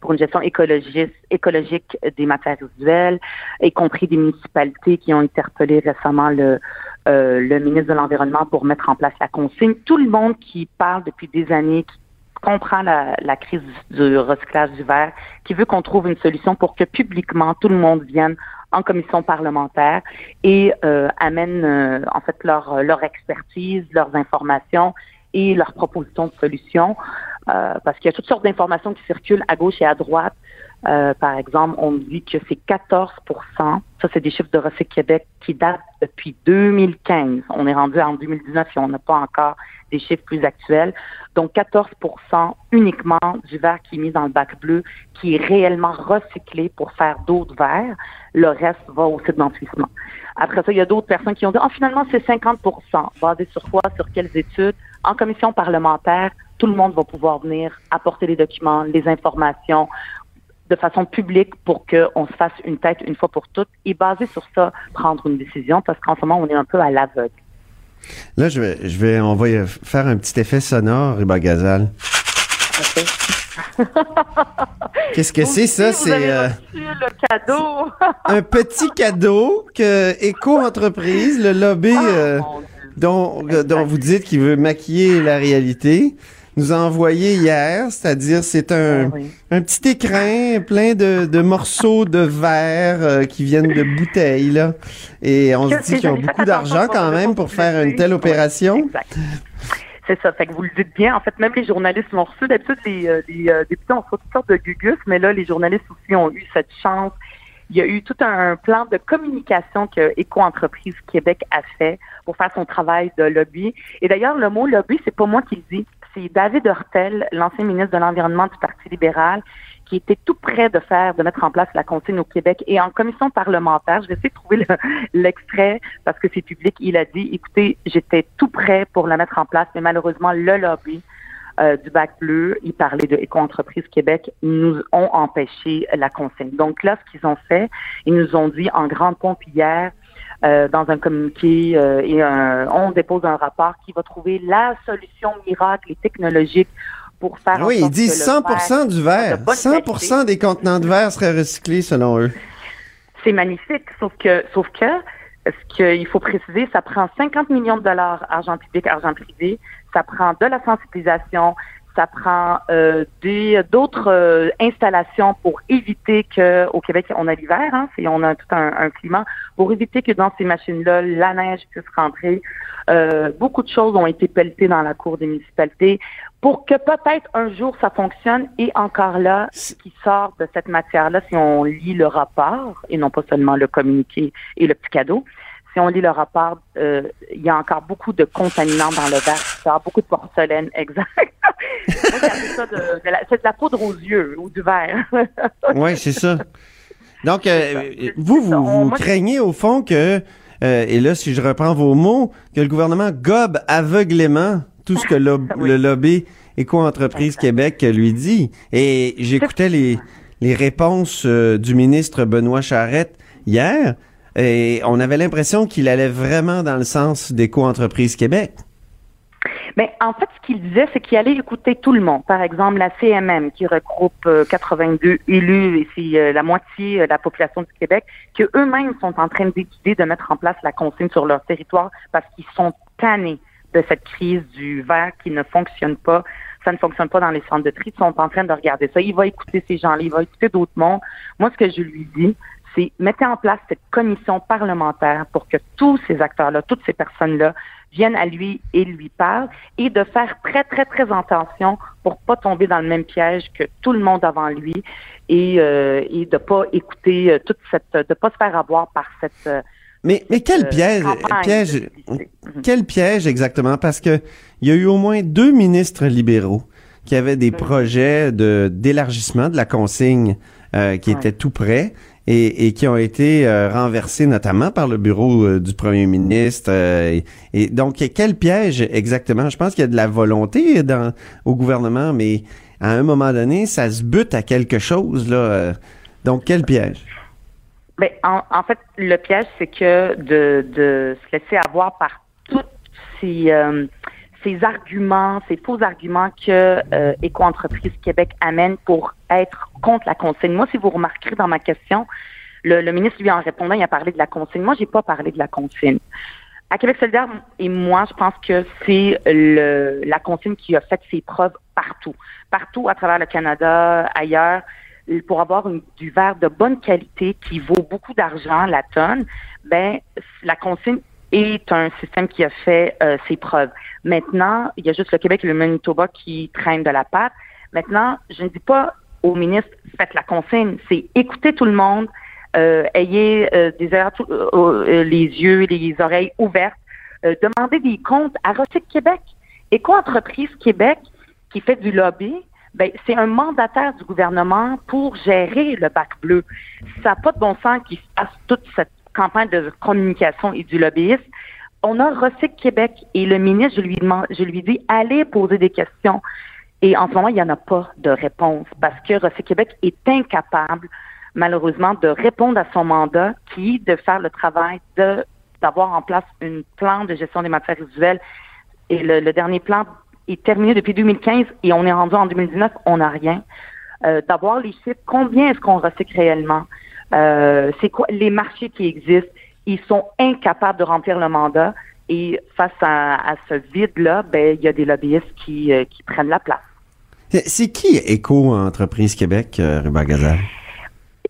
pour une gestion écologiste, écologique des matières résiduelles, y compris des municipalités qui ont interpellé récemment le, le ministre de l'Environnement pour mettre en place la consigne. Tout le monde qui parle depuis des années, qui comprend la, la, crise du recyclage du verre, qui veut qu'on trouve une solution pour que publiquement tout le monde vienne en commission parlementaire et euh, amènent euh, en fait leur, leur expertise, leurs informations et leurs propositions de solutions. Euh, parce qu'il y a toutes sortes d'informations qui circulent à gauche et à droite. Euh, par exemple, on dit que c'est 14% ça c'est des chiffres de Recyc Québec qui datent depuis 2015. On est rendu en 2019 et on n'a pas encore des chiffres plus actuels. Donc 14% uniquement du verre qui est mis dans le bac bleu, qui est réellement recyclé pour faire d'autres verres. Le reste va au site d'enfouissement. Après ça, il y a d'autres personnes qui ont dit, ah, finalement, c'est 50% Basé sur quoi? Sur quelles études? En commission parlementaire, tout le monde va pouvoir venir apporter les documents, les informations de façon publique pour qu'on se fasse une tête une fois pour toutes et basé sur ça, prendre une décision parce qu'en ce moment, on est un peu à l'aveugle. Là, je vais, je vais, on va faire un petit effet sonore, Riba Gazal. Qu'est-ce que c'est ça? C'est euh, cadeau. un petit cadeau que Éco-entreprise, le lobby Ah, euh, dont, dont vous dites qu'il veut maquiller la réalité, nous a envoyé hier, c'est-à-dire c'est un, un petit écrin plein de, de morceaux de verre euh, qui viennent de bouteilles. Là. Et on se dit qu'ils ont beaucoup d'argent quand même pour faire une telle opération. Exact. C'est ça. Fait que vous le dites bien. En fait, même les journalistes l'ont reçu. D'habitude, les, euh, les euh, députés ont reçu toutes sortes de gugus, mais là, les journalistes aussi ont eu cette chance. Il y a eu tout un plan de communication que Éco-entreprise Québec a fait pour faire son travail de lobby. Et d'ailleurs, le mot lobby, c'est pas moi qui le dis. C'est David Hurtel, l'ancien ministre de l'Environnement du Parti libéral, qui était tout près de faire, de mettre en place la consigne au Québec. Et en commission parlementaire, je vais essayer de trouver le- l'extrait parce que c'est public. Il a dit, écoutez, j'étais tout prêt pour la mettre en place, mais malheureusement, le lobby euh, du bac bleu, il parlait de Éco-entreprise Québec, nous ont empêché la consigne. Donc là, ce qu'ils ont fait, ils nous ont dit en grande pompe hier, euh, dans un communiqué, euh, et un- on dépose un rapport qui va trouver la solution miracle et technologique pour faire en Oui, ils disent que le 100 du verre. de bonne 100 des contenants de verre seraient recyclés selon eux. C'est magnifique, sauf que, sauf que, ce qu'il faut préciser, ça prend 50 millions de dollars argent public, argent privé, ça prend de la sensibilisation, ça prend euh, des d'autres euh, installations pour éviter que au Québec on a l'hiver, hein, on a tout un, un climat pour éviter que dans ces machines-là la neige puisse rentrer. Euh, beaucoup de choses ont été pelletées dans la cour des municipalités pour que peut-être un jour ça fonctionne. Et encore là, ce qui sort de cette matière-là, si on lit le rapport et non pas seulement le communiqué et le petit cadeau, si on lit le rapport, euh, il y a encore beaucoup de contaminants dans le verre qui sort, beaucoup de porcelaine, exact. De, de c'est de la poudre aux yeux ou du verre. Oui, c'est ça. Donc, euh, vous, vous, vous moi, craignez au fond que, euh, et là, si je reprends vos mots, que le gouvernement gobe aveuglément tout ce que lo- le lobby Éco-entreprise Québec lui dit. Et j'écoutais les, les réponses du ministre Benoît Charette hier, et on avait l'impression qu'il allait vraiment dans le sens d'Éco-entreprise Québec. Mais en fait, ce qu'il disait, c'est qu'il allait écouter tout le monde. Par exemple, la CMM, qui regroupe euh, 82 élus, et c'est euh, la moitié euh, de la population du Québec, que eux-mêmes sont en train d'étudier de mettre en place la consigne sur leur territoire parce qu'ils sont tannés de cette crise du verre qui ne fonctionne pas. Ça ne fonctionne pas dans les centres de tri. Ils sont en train de regarder ça. Il va écouter ces gens-là. Il va écouter d'autres mondes. Moi, ce que je lui dis, c'est mettez en place cette commission parlementaire pour que tous ces acteurs-là, toutes ces personnes-là viennent à lui et lui parlent et de faire très, très, très attention pour pas tomber dans le même piège que tout le monde avant lui et, euh, et de pas écouter euh, toute cette, de pas se faire avoir par cette, euh, Mais, mais quel euh, piège. Mhm. quel piège exactement? Parce que il y a eu au moins deux ministres libéraux qui avaient des projets de d'élargissement de la consigne euh, qui Ouais. étaient tout prêts et, et qui ont été euh, renversés notamment par le bureau euh, du premier ministre. et, et donc, quel piège exactement? Je pense qu'il y a de la volonté dans, au gouvernement, mais à un moment donné, ça se bute à quelque chose. Là, donc, quel piège? Ben, en, en fait, le piège, c'est que de, de se laisser avoir par tous ces, euh, ces arguments, ces faux arguments que euh, Éco-entreprise Québec amène pour être contre la consigne. Moi, si vous remarquerez dans ma question, le, le ministre, lui, en répondant, il a parlé de la consigne. Moi, j'ai pas parlé de la consigne. À Québec solidaire et moi, je pense que c'est le, la consigne qui a fait ses preuves partout, partout à travers le Canada, ailleurs, pour avoir du verre de bonne qualité qui vaut beaucoup d'argent la tonne. Ben, la consigne est un système qui a fait euh, ses preuves. Maintenant, il y a juste le Québec et le Manitoba qui traînent de la patte. Maintenant, je ne dis pas au ministre faites la consigne, c'est écoutez tout le monde, euh, ayez euh, des tout- euh, euh, les yeux, les oreilles ouvertes, euh, demandez des comptes à Recyc Québec. Éco-entreprise Québec qui fait du lobby, ben, c'est un mandataire du gouvernement pour gérer le bac bleu. Ça n'a pas de bon sens qu'il fasse toute cette campagne de communication et du lobbyisme. On a Recyc Québec et le ministre, je lui demande, je lui dis, allez poser des questions. Et en ce moment, il n'y en a pas de réponse parce que Recyc Québec est incapable, malheureusement, de répondre à son mandat qui est de faire le travail de d'avoir en place une plan de gestion des matières résiduelles. Et le, le dernier plan est terminé depuis 2015 et on est rendu en 2019, on n'a rien. Euh, D'avoir les chiffres, combien est-ce qu'on recycle réellement? Euh, c'est quoi les marchés qui existent? Ils sont incapables de remplir le mandat et face à, ce vide-là, ben il y a des lobbyistes qui, euh, prennent la place. C'est- C'est qui Éco-entreprise Québec, euh, Ruba Gazal?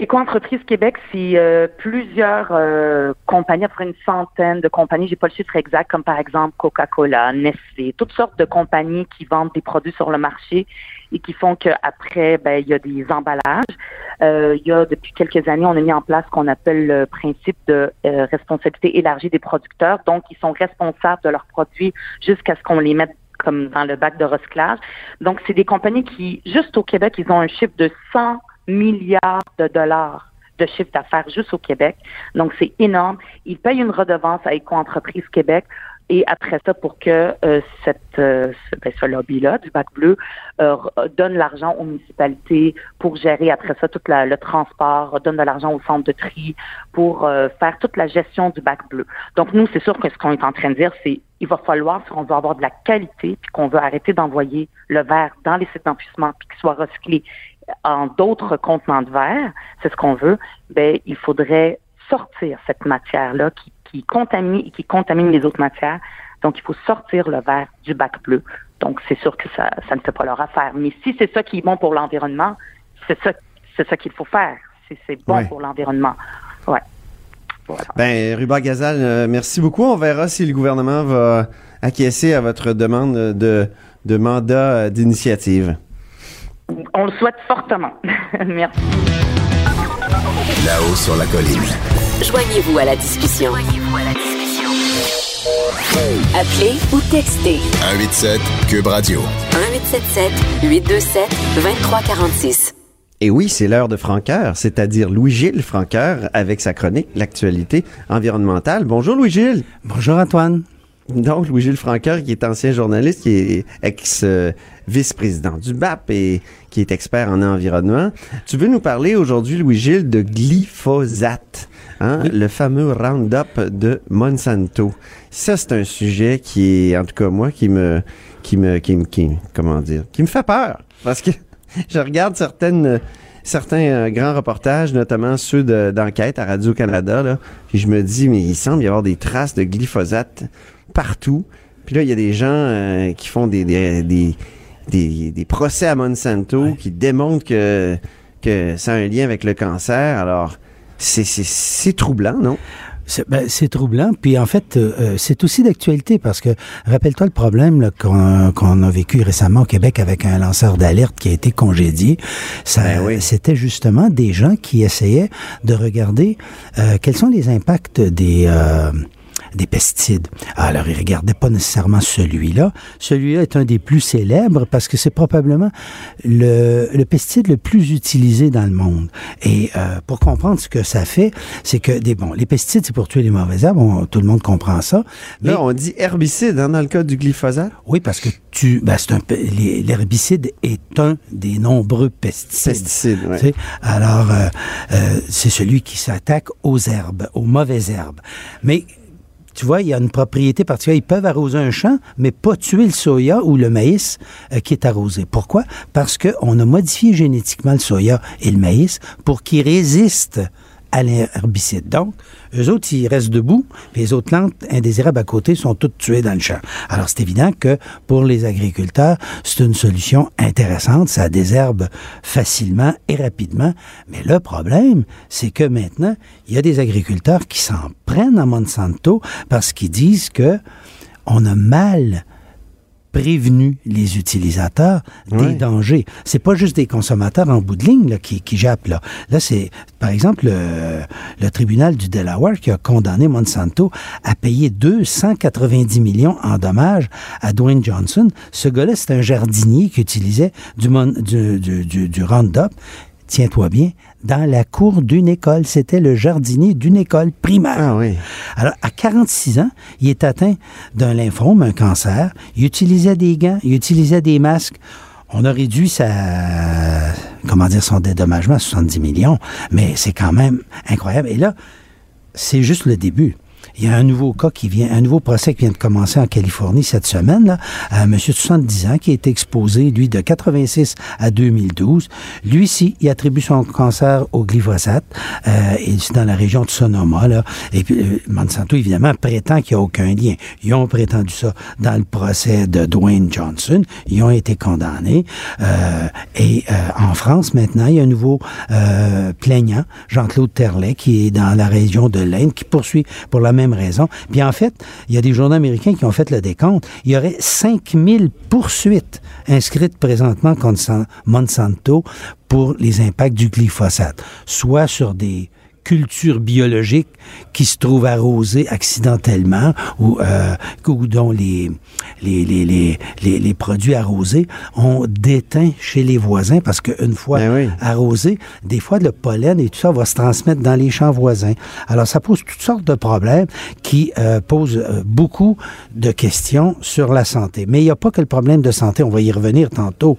Éco-entreprise Québec, c'est euh, plusieurs euh, compagnies, après une centaine de compagnies, j'ai pas le chiffre exact, comme par exemple Coca-Cola, Nestlé, toutes sortes de compagnies qui vendent des produits sur le marché et qui font qu'après, ben, il y a des emballages. Euh, il y a depuis quelques années, on a mis en place ce qu'on appelle le principe de euh, responsabilité élargie des producteurs. Donc, ils sont responsables de leurs produits jusqu'à ce qu'on les mette comme dans le bac de recyclage. Donc, c'est des compagnies qui, juste au Québec, ils ont un chiffre de 100 milliards de dollars de chiffre d'affaires juste au Québec. Donc, c'est énorme. Ils payent une redevance à Éco-entreprise Québec. Et après ça, pour que euh, cette, euh, ce, ben, ce lobby-là du bac bleu euh, donne l'argent aux municipalités pour gérer après ça tout le transport, donne de l'argent au centre de tri pour faire toute la gestion du bac bleu. Donc nous, c'est sûr que ce qu'on est en train de dire, c'est il va falloir, si on veut avoir de la qualité, puis qu'on veut arrêter d'envoyer le verre dans les sites d'enfouissement, puis qu'il soit recyclé en d'autres contenants de verre, c'est ce qu'on veut, ben il faudrait sortir cette matière-là qui, qui contamine qui contamine les autres matières. Donc, il faut sortir le verre du bac bleu. Donc, c'est sûr que ça, ça ne fait pas leur affaire. Mais si c'est ça qui est bon pour l'environnement, c'est ça, c'est ça qu'il faut faire. Si c'est bon Ouais. pour l'environnement. Ouais. Ben, Ruba Gazal, euh, merci beaucoup. On verra si le gouvernement va acquiescer à votre demande de, de mandat euh, d'initiative. On le souhaite fortement. Merci. Là-haut sur la colline. Joignez-vous à la discussion. Appelez ou textez 187 Cube Radio. 1877 827 2346. Et oui, c'est l'heure de Franqueur, c'est-à-dire Louis-Gilles Franqueur avec sa chronique L'actualité environnementale. Bonjour Louis-Gilles. Bonjour Antoine. Donc, Louis-Gilles Franqueur, qui est ancien journaliste, qui est ex-vice-président du BAP et qui est expert en environnement. Tu veux nous parler aujourd'hui, Louis-Gilles, de glyphosate, hein, le fameux Roundup de Monsanto. Ça, c'est un sujet qui est, en tout cas, moi, qui me, qui me, qui me, qui, comment dire, qui me fait peur. Parce que je regarde certaines, certains euh, grands reportages, notamment ceux de- d'enquête à Radio-Canada, là, puis je me dis, mais il semble y avoir des traces de glyphosate partout. Puis là, il y a des gens euh, qui font des, des, des, des- des procès à Monsanto qui démontrent que, que ça a un lien avec le cancer. Alors, c'est- c'est c'est troublant, non? C'est ben, c'est troublant. Puis en fait, euh, euh, c'est aussi d'actualité parce que rappelle-toi le problème qu'on qu'on a vécu récemment au Québec avec un lanceur d'alerte qui a été congédié. Ça, C'était justement des gens qui essayaient de regarder euh, quels sont les impacts des euh, des pesticides. Alors, il regardait pas nécessairement celui-là. Celui-là est un des plus célèbres parce que c'est probablement le, le pesticide le plus utilisé dans le monde. Et euh, pour comprendre ce que ça fait, c'est que des bon, les pesticides c'est pour tuer les mauvaises herbes, on- tout le monde comprend ça. Mais, Là, on dit herbicide hein, dans le cas du glyphosate? oui, parce que tu, ben, c'est un, l'herbicide est un des nombreux pesticides. Pesticides, ouais. Tu sais, Alors, euh, euh, c'est celui qui s'attaque aux herbes, aux mauvaises herbes. Mais tu vois, il y a une propriété particulière. Ils peuvent arroser un champ, mais pas tuer le soya ou le maïs euh, qui est arrosé. Pourquoi? Parce qu'on a modifié génétiquement le soya et le maïs pour qu'ils résistent à l'herbicide. Donc, eux autres, ils restent debout, les autres plantes indésirables à côté sont toutes tuées dans le champ. Alors, c'est évident que pour les agriculteurs, c'est une solution intéressante. Ça désherbe facilement et rapidement. Mais le problème, c'est que maintenant, il y a des agriculteurs qui s'en prennent à Monsanto parce qu'ils disent que on a mal prévenu les utilisateurs des dangers. C'est pas juste des consommateurs en bout de ligne là, qui, qui jappent. Là, là c'est par exemple le, le tribunal du Delaware qui a condamné Monsanto à payer 290 millions en dommages à Dwayne Johnson. Ce gars-là, c'est un jardinier qui utilisait du, mon- du, du, du- du Roundup tiens-toi bien, dans la cour d'une école. C'était le jardinier d'une école primaire. Ah oui. Alors, à 46 ans, il est atteint d'un lymphome, un cancer. Il utilisait des gants, il utilisait des masques. On a réduit sa, comment dire, son dédommagement à 70 millions, mais c'est quand même incroyable. Et là, c'est juste le début. Il y a un nouveau cas qui vient, un nouveau procès qui vient de commencer en Californie cette semaine, là, un monsieur de 70 ans qui a été exposé, lui, de 86 à 2012. Lui, ci il attribue son cancer au glyphosate, euh, et c'est dans la région de Sonoma, là. Et puis, euh, Monsanto, évidemment, prétend qu'il n'y a aucun lien. Ils ont prétendu ça dans le procès de Dwayne Johnson. Ils ont été condamnés. Euh, et euh, en France, maintenant, il y a un nouveau euh, plaignant, Jean-Claude Terlet, qui est dans la région de l'Inde, qui poursuit pour la même raison. Puis en fait, il y a des journaux américains qui ont fait le décompte. Il y aurait 5000 poursuites inscrites présentement contre San- Monsanto pour les impacts du glyphosate, soit sur des cultures biologiques qui se trouvent arrosées accidentellement ou, euh, ou dont les, les, les, les, les, les produits arrosés ont déteint chez les voisins parce qu'une fois Ben arrosé, des fois le pollen et tout ça va se transmettre dans les champs voisins. Alors ça pose toutes sortes de problèmes qui euh, posent euh, beaucoup de questions sur la santé. Mais il n'y a pas que le problème de santé, on va y revenir tantôt.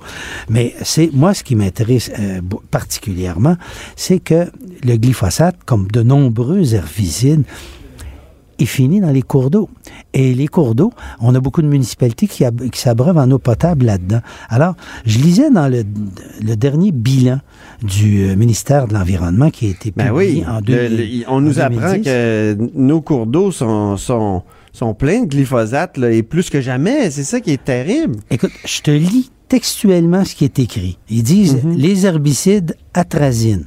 Mais c'est moi ce qui m'intéresse euh, particulièrement, c'est que le glyphosate, comme de nombreux herbicides, est fini dans les cours d'eau. Et les cours d'eau, on a beaucoup de municipalités qui, qui s'abreuvent en eau potable là-dedans. Alors, je lisais dans le, le dernier bilan du euh, ministère de l'Environnement qui a été Ben publié oui. en Le- 2000 le- on nous apprend 2010. que nos cours d'eau sont, sont, sont pleins de glyphosate là, et plus que jamais. C'est ça qui est terrible. Écoute, je te lis textuellement ce qui est écrit. Ils disent les herbicides atrazine,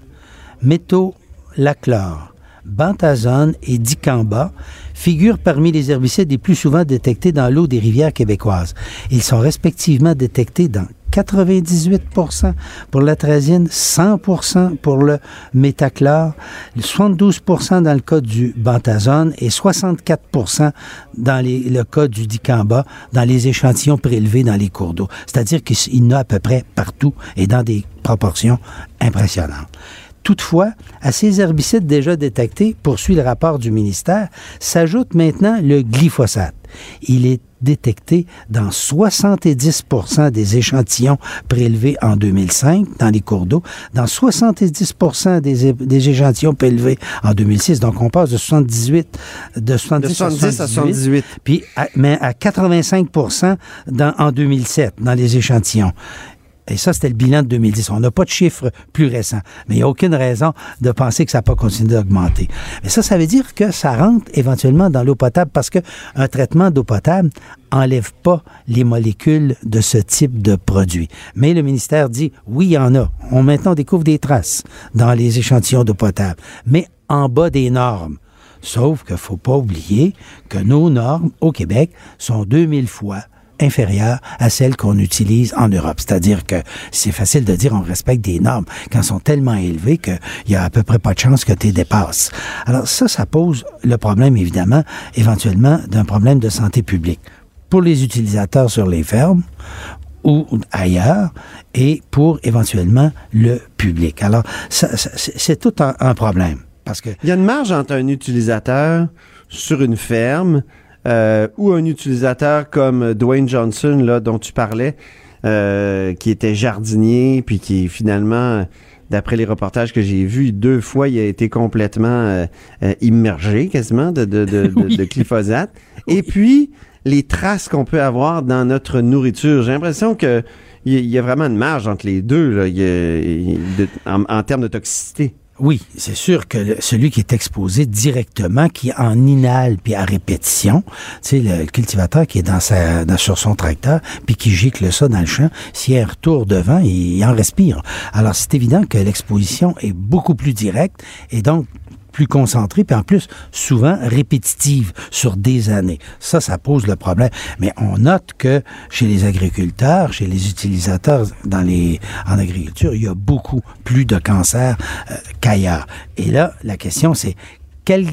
métolachlore, bantazone et dicamba figurent parmi les herbicides les plus souvent détectés dans l'eau des rivières québécoises. Ils sont respectivement détectés dans 98% pour l'atrazine, 100% pour le métachlore, 72% dans le cas du bantazone et 64% dans le cas du dicamba dans les échantillons prélevés dans les cours d'eau. C'est-à-dire qu'il y en a à peu près partout et dans des proportions impressionnantes. Toutefois, à ces herbicides déjà détectés, poursuit le rapport du ministère, s'ajoute maintenant le glyphosate. Il est détecté dans 70% des échantillons prélevés en 2005 dans les cours d'eau, dans 70 des, des échantillons prélevés en 2006. Donc, on passe de 78, de 70, De 70 à 78. puis à- mais à 85 dans, en 2007 dans les échantillons. Et ça, c'était le bilan de 2010. On n'a pas de chiffres plus récents. Mais il n'y a aucune raison de penser que ça n'a pas continué d'augmenter. Mais ça, ça veut dire que ça rentre éventuellement dans l'eau potable parce qu'un traitement d'eau potable enlève pas les molécules de ce type de produit. Mais le ministère dit, oui, il y en a. On maintenant découvre des traces dans les échantillons d'eau potable, mais en bas des normes. Sauf qu'il faut pas oublier que nos normes au Québec sont 2000 fois inférieures à celles qu'on utilise en Europe. C'est-à-dire que c'est facile de dire on respecte des normes quand elles sont tellement élevées qu'il y a à peu près pas de chance que tu les dépasses. Alors ça, ça pose le problème, évidemment, éventuellement, d'un problème de santé publique. Pour les utilisateurs sur les fermes, ou ailleurs et pour éventuellement le public. Alors, ça, c'est tout un, un problème. Parce que Il y a une marge entre un utilisateur sur une ferme euh, ou un utilisateur comme Dwayne Johnson, là, dont tu parlais, euh, qui était jardinier, puis qui finalement, d'après les reportages que j'ai vus, deux fois, il a été complètement euh, euh, immergé quasiment de, de, de, de- de glyphosate. Et puis, les traces qu'on peut avoir dans notre nourriture. J'ai l'impression que il y, a- il y a vraiment une marge entre les deux là, il y a- il y a- de- en, en termes de toxicité. Oui, c'est sûr que celui qui est exposé directement, qui en inhale puis à répétition, sais, le cultivateur qui est dans sa, dans- sur son tracteur puis qui gicle ça dans le champ, s'il y a un retour devant, il en respire. Alors, c'est évident que l'exposition est beaucoup plus directe et donc plus concentrée, puis en plus, souvent répétitive sur des années. Ça, ça pose le problème. Mais on note que chez les agriculteurs, chez les utilisateurs dans les, en agriculture, il y a beaucoup plus de cancers euh, qu'ailleurs. Et là, la question, c'est quel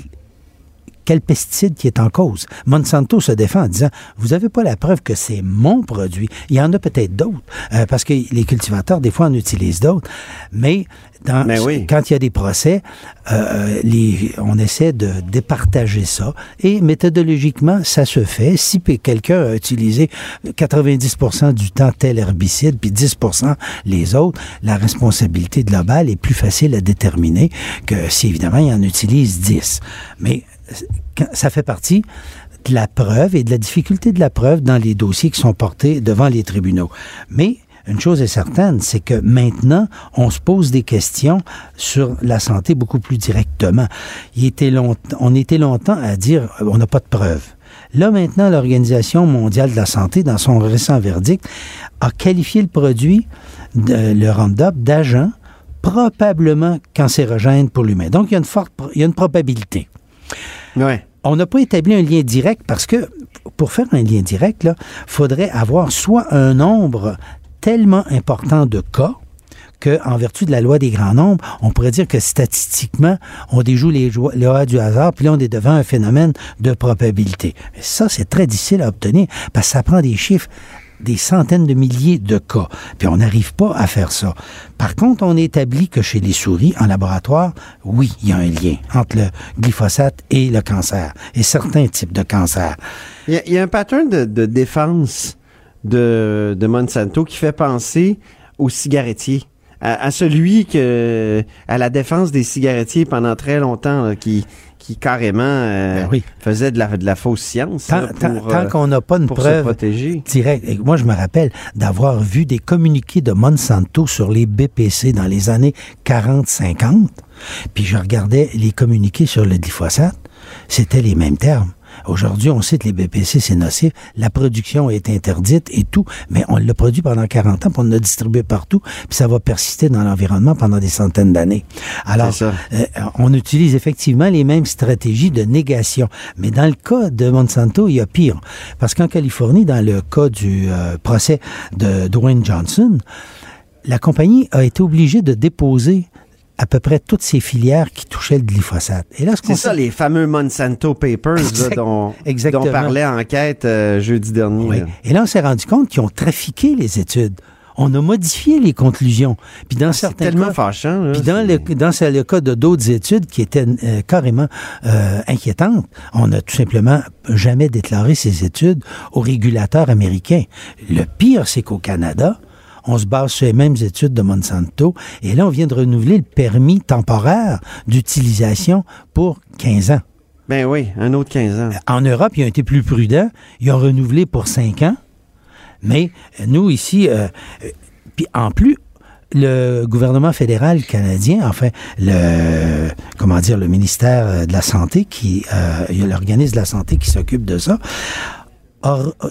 quel pesticide qui est en cause. Monsanto se défend en disant, vous n'avez pas la preuve que c'est mon produit. Il y en a peut-être d'autres, euh, parce que les cultivateurs, des fois, en utilisent d'autres. Mais, dans, Mais oui. quand il y a des procès, euh, les, on essaie de départager ça. Et méthodologiquement, ça se fait. Si quelqu'un a utilisé 90 du temps tel herbicide, puis 10% les autres, la responsabilité globale est plus facile à déterminer que si, évidemment, il en utilise 10. Mais ça fait partie de la preuve et de la difficulté de la preuve dans les dossiers qui sont portés devant les tribunaux. Mais une chose est certaine, c'est que maintenant, on se pose des questions sur la santé beaucoup plus directement. Il était long- on était longtemps à dire on n'a pas de preuves. Là, maintenant, l'Organisation mondiale de la santé, dans son récent verdict, a qualifié le produit, de- le Roundup, d'agent probablement cancérogène pour l'humain. Donc, il y a une forte, il y a une probabilité. On n'a pas établi un lien direct parce que pour faire un lien direct, il faudrait avoir soit un nombre tellement important de cas que, en vertu de la loi des grands nombres, on pourrait dire que statistiquement, on déjoue les lois du hasard, puis là, on est devant un phénomène de probabilité. Mais ça, c'est très difficile à obtenir parce que ça prend des chiffres des centaines de milliers de cas. Puis on n'arrive pas à faire ça. Par contre, on établit que chez les souris, en laboratoire, oui, il y a un lien entre le glyphosate et le cancer, et certains types de cancers. Il y, a- un pattern de, défense de, Monsanto qui fait penser aux cigarettiers. À, celui que. à la défense des cigarettiers pendant très longtemps, qui, qui carrément euh, faisait de la, de la fausse science. Tant, là, tant- pour, tant euh, qu'on n'a pas une preuve directe. Et moi, je me rappelle d'avoir vu des communiqués de Monsanto sur les BPC dans les années 40-50. Puis je regardais les communiqués sur le glyphosate. C'était les mêmes termes. Aujourd'hui, on sait que les BPC, c'est nocif. La production est interdite et tout, mais on l'a produit pendant 40 ans, puis on l'a distribué partout, puis ça va persister dans l'environnement pendant des centaines d'années. Alors, euh, on utilise effectivement les mêmes stratégies de négation. Mais dans le cas de Monsanto, il y a pire. Parce qu'en Californie, dans le cas du euh, procès de Dwayne Johnson, la compagnie a été obligée de déposer à peu près toutes ces filières qui touchaient le glyphosate. Et là, ce C'est ça, les fameux Monsanto Papers là, dont, exactement. dont parlait Enquête euh, jeudi dernier. Oui. Et là, on s'est rendu compte qu'ils ont trafiqué les études. On a modifié les conclusions. Puis dans certains tellement cas, fâchant. là. Puis dans le, dans le cas de d'autres études qui étaient euh, carrément euh, inquiétantes, on n'a tout simplement jamais déclaré ces études aux régulateurs américains. Le pire, c'est qu'au Canada, on se base sur les mêmes études de Monsanto, et là, on vient de renouveler le permis temporaire d'utilisation pour 15 ans. Ben oui, un autre 15 ans. En Europe, ils ont été plus prudents. Ils ont renouvelé pour 5 ans. Mais euh, nous, ici, euh, euh, puis en plus, le gouvernement fédéral canadien, enfin, le, comment dire, le ministère de la Santé, qui, euh, il y a l'organisme de la santé qui s'occupe de ça,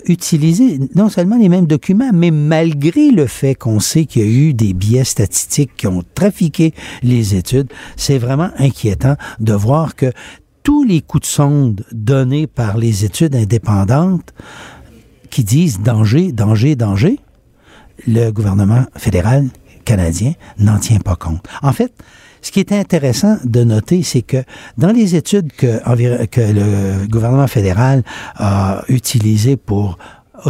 utilisé non seulement les mêmes documents, mais malgré le fait qu'on sait qu'il y a eu des biais statistiques qui ont trafiqué les études, c'est vraiment inquiétant de voir que tous les coups de sonde donnés par les études indépendantes qui disent danger, danger, danger, le gouvernement fédéral canadien n'en tient pas compte. En fait, ce qui est intéressant de noter, c'est que dans les études que, que le gouvernement fédéral a utilisées pour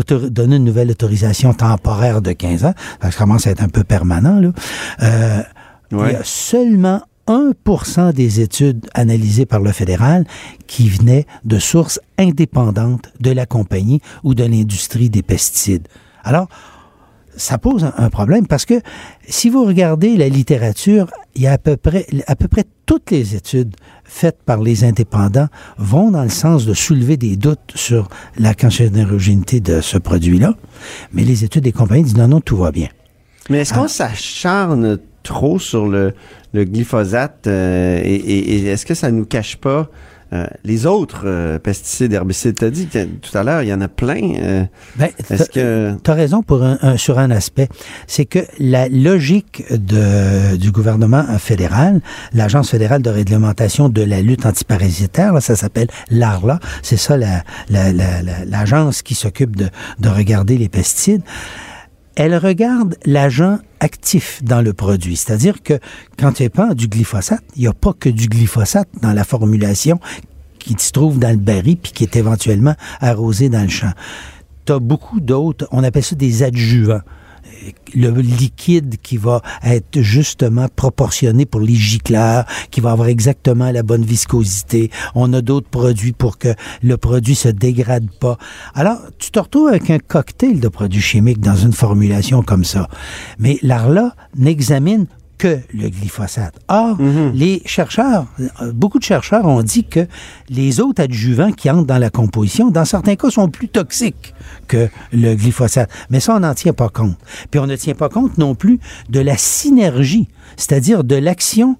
donner une nouvelle autorisation temporaire de 15 ans, ça commence à être un peu permanent, là, euh, il y a seulement 1% des études analysées par le fédéral qui venaient de sources indépendantes de la compagnie ou de l'industrie des pesticides. Alors, ça pose un, problème parce que si vous regardez la littérature, il y a à peu près, à peu près toutes les études faites par les indépendants vont dans le sens de soulever des doutes sur la cancérogénité de ce produit-là. Mais les études des compagnies disent non, non, tout va bien. Mais est-ce qu'on s'acharne trop sur le, glyphosate euh, et, est-ce que ça nous cache pas euh, les autres euh, pesticides, herbicides, tu as dit tout à l'heure, il y en a plein. ben, est-ce que tu as raison pour un, sur un aspect, c'est que la logique de, du gouvernement fédéral, l'agence fédérale de réglementation de la lutte antiparasitaire, ça s'appelle l'ARLA, c'est ça l'agence la, qui s'occupe de, de regarder les pesticides elle regarde l'agent actif dans le produit. C'est-à-dire que quand tu pas du glyphosate, il n'y a pas que du glyphosate dans la formulation qui se trouve dans le baril puis qui est éventuellement arrosé dans le champ. Tu as beaucoup d'autres, on appelle ça des adjuvants le liquide qui va être justement proportionné pour les gicleurs, qui va avoir exactement la bonne viscosité. On a d'autres produits pour que le produit se dégrade pas. Alors, tu te retrouves avec un cocktail de produits chimiques dans une formulation comme ça. Mais l'ARLA n'examine que le glyphosate. Or, mhm. les chercheurs, euh, beaucoup de chercheurs ont dit que les autres adjuvants qui entrent dans la composition, dans certains cas, sont plus toxiques que le glyphosate. Mais ça, on n'en tient pas compte. Puis on ne tient pas compte non plus de la synergie, c'est-à-dire de l'action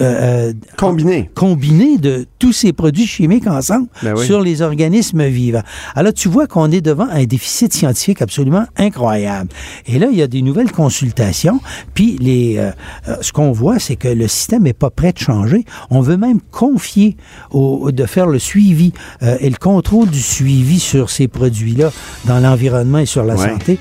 euh, euh, combiné. combiné de tous ces produits chimiques ensemble ben sur les organismes vivants. Alors tu vois qu'on est devant un déficit scientifique absolument incroyable. Et là, il y a des nouvelles consultations, puis les, euh, ce qu'on voit, c'est que le système n'est pas prêt de changer. On veut même confier au, de faire le suivi et le contrôle du suivi sur ces produits-là dans l'environnement et sur la santé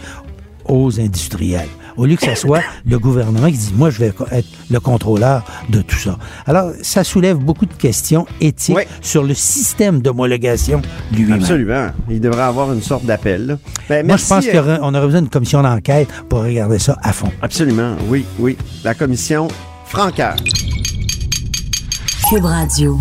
aux industriels au lieu que ce soit le gouvernement qui dit, moi, je vais être le contrôleur de tout ça. Alors, ça soulève beaucoup de questions éthiques sur le système d'homologation lui-même. Absolument. Il devrait avoir une sorte d'appel. Ben, moi, je pense euh, qu'on aurait besoin d'une commission d'enquête pour regarder ça à fond. Absolument, oui, oui. La commission Francaire. Cube Radio.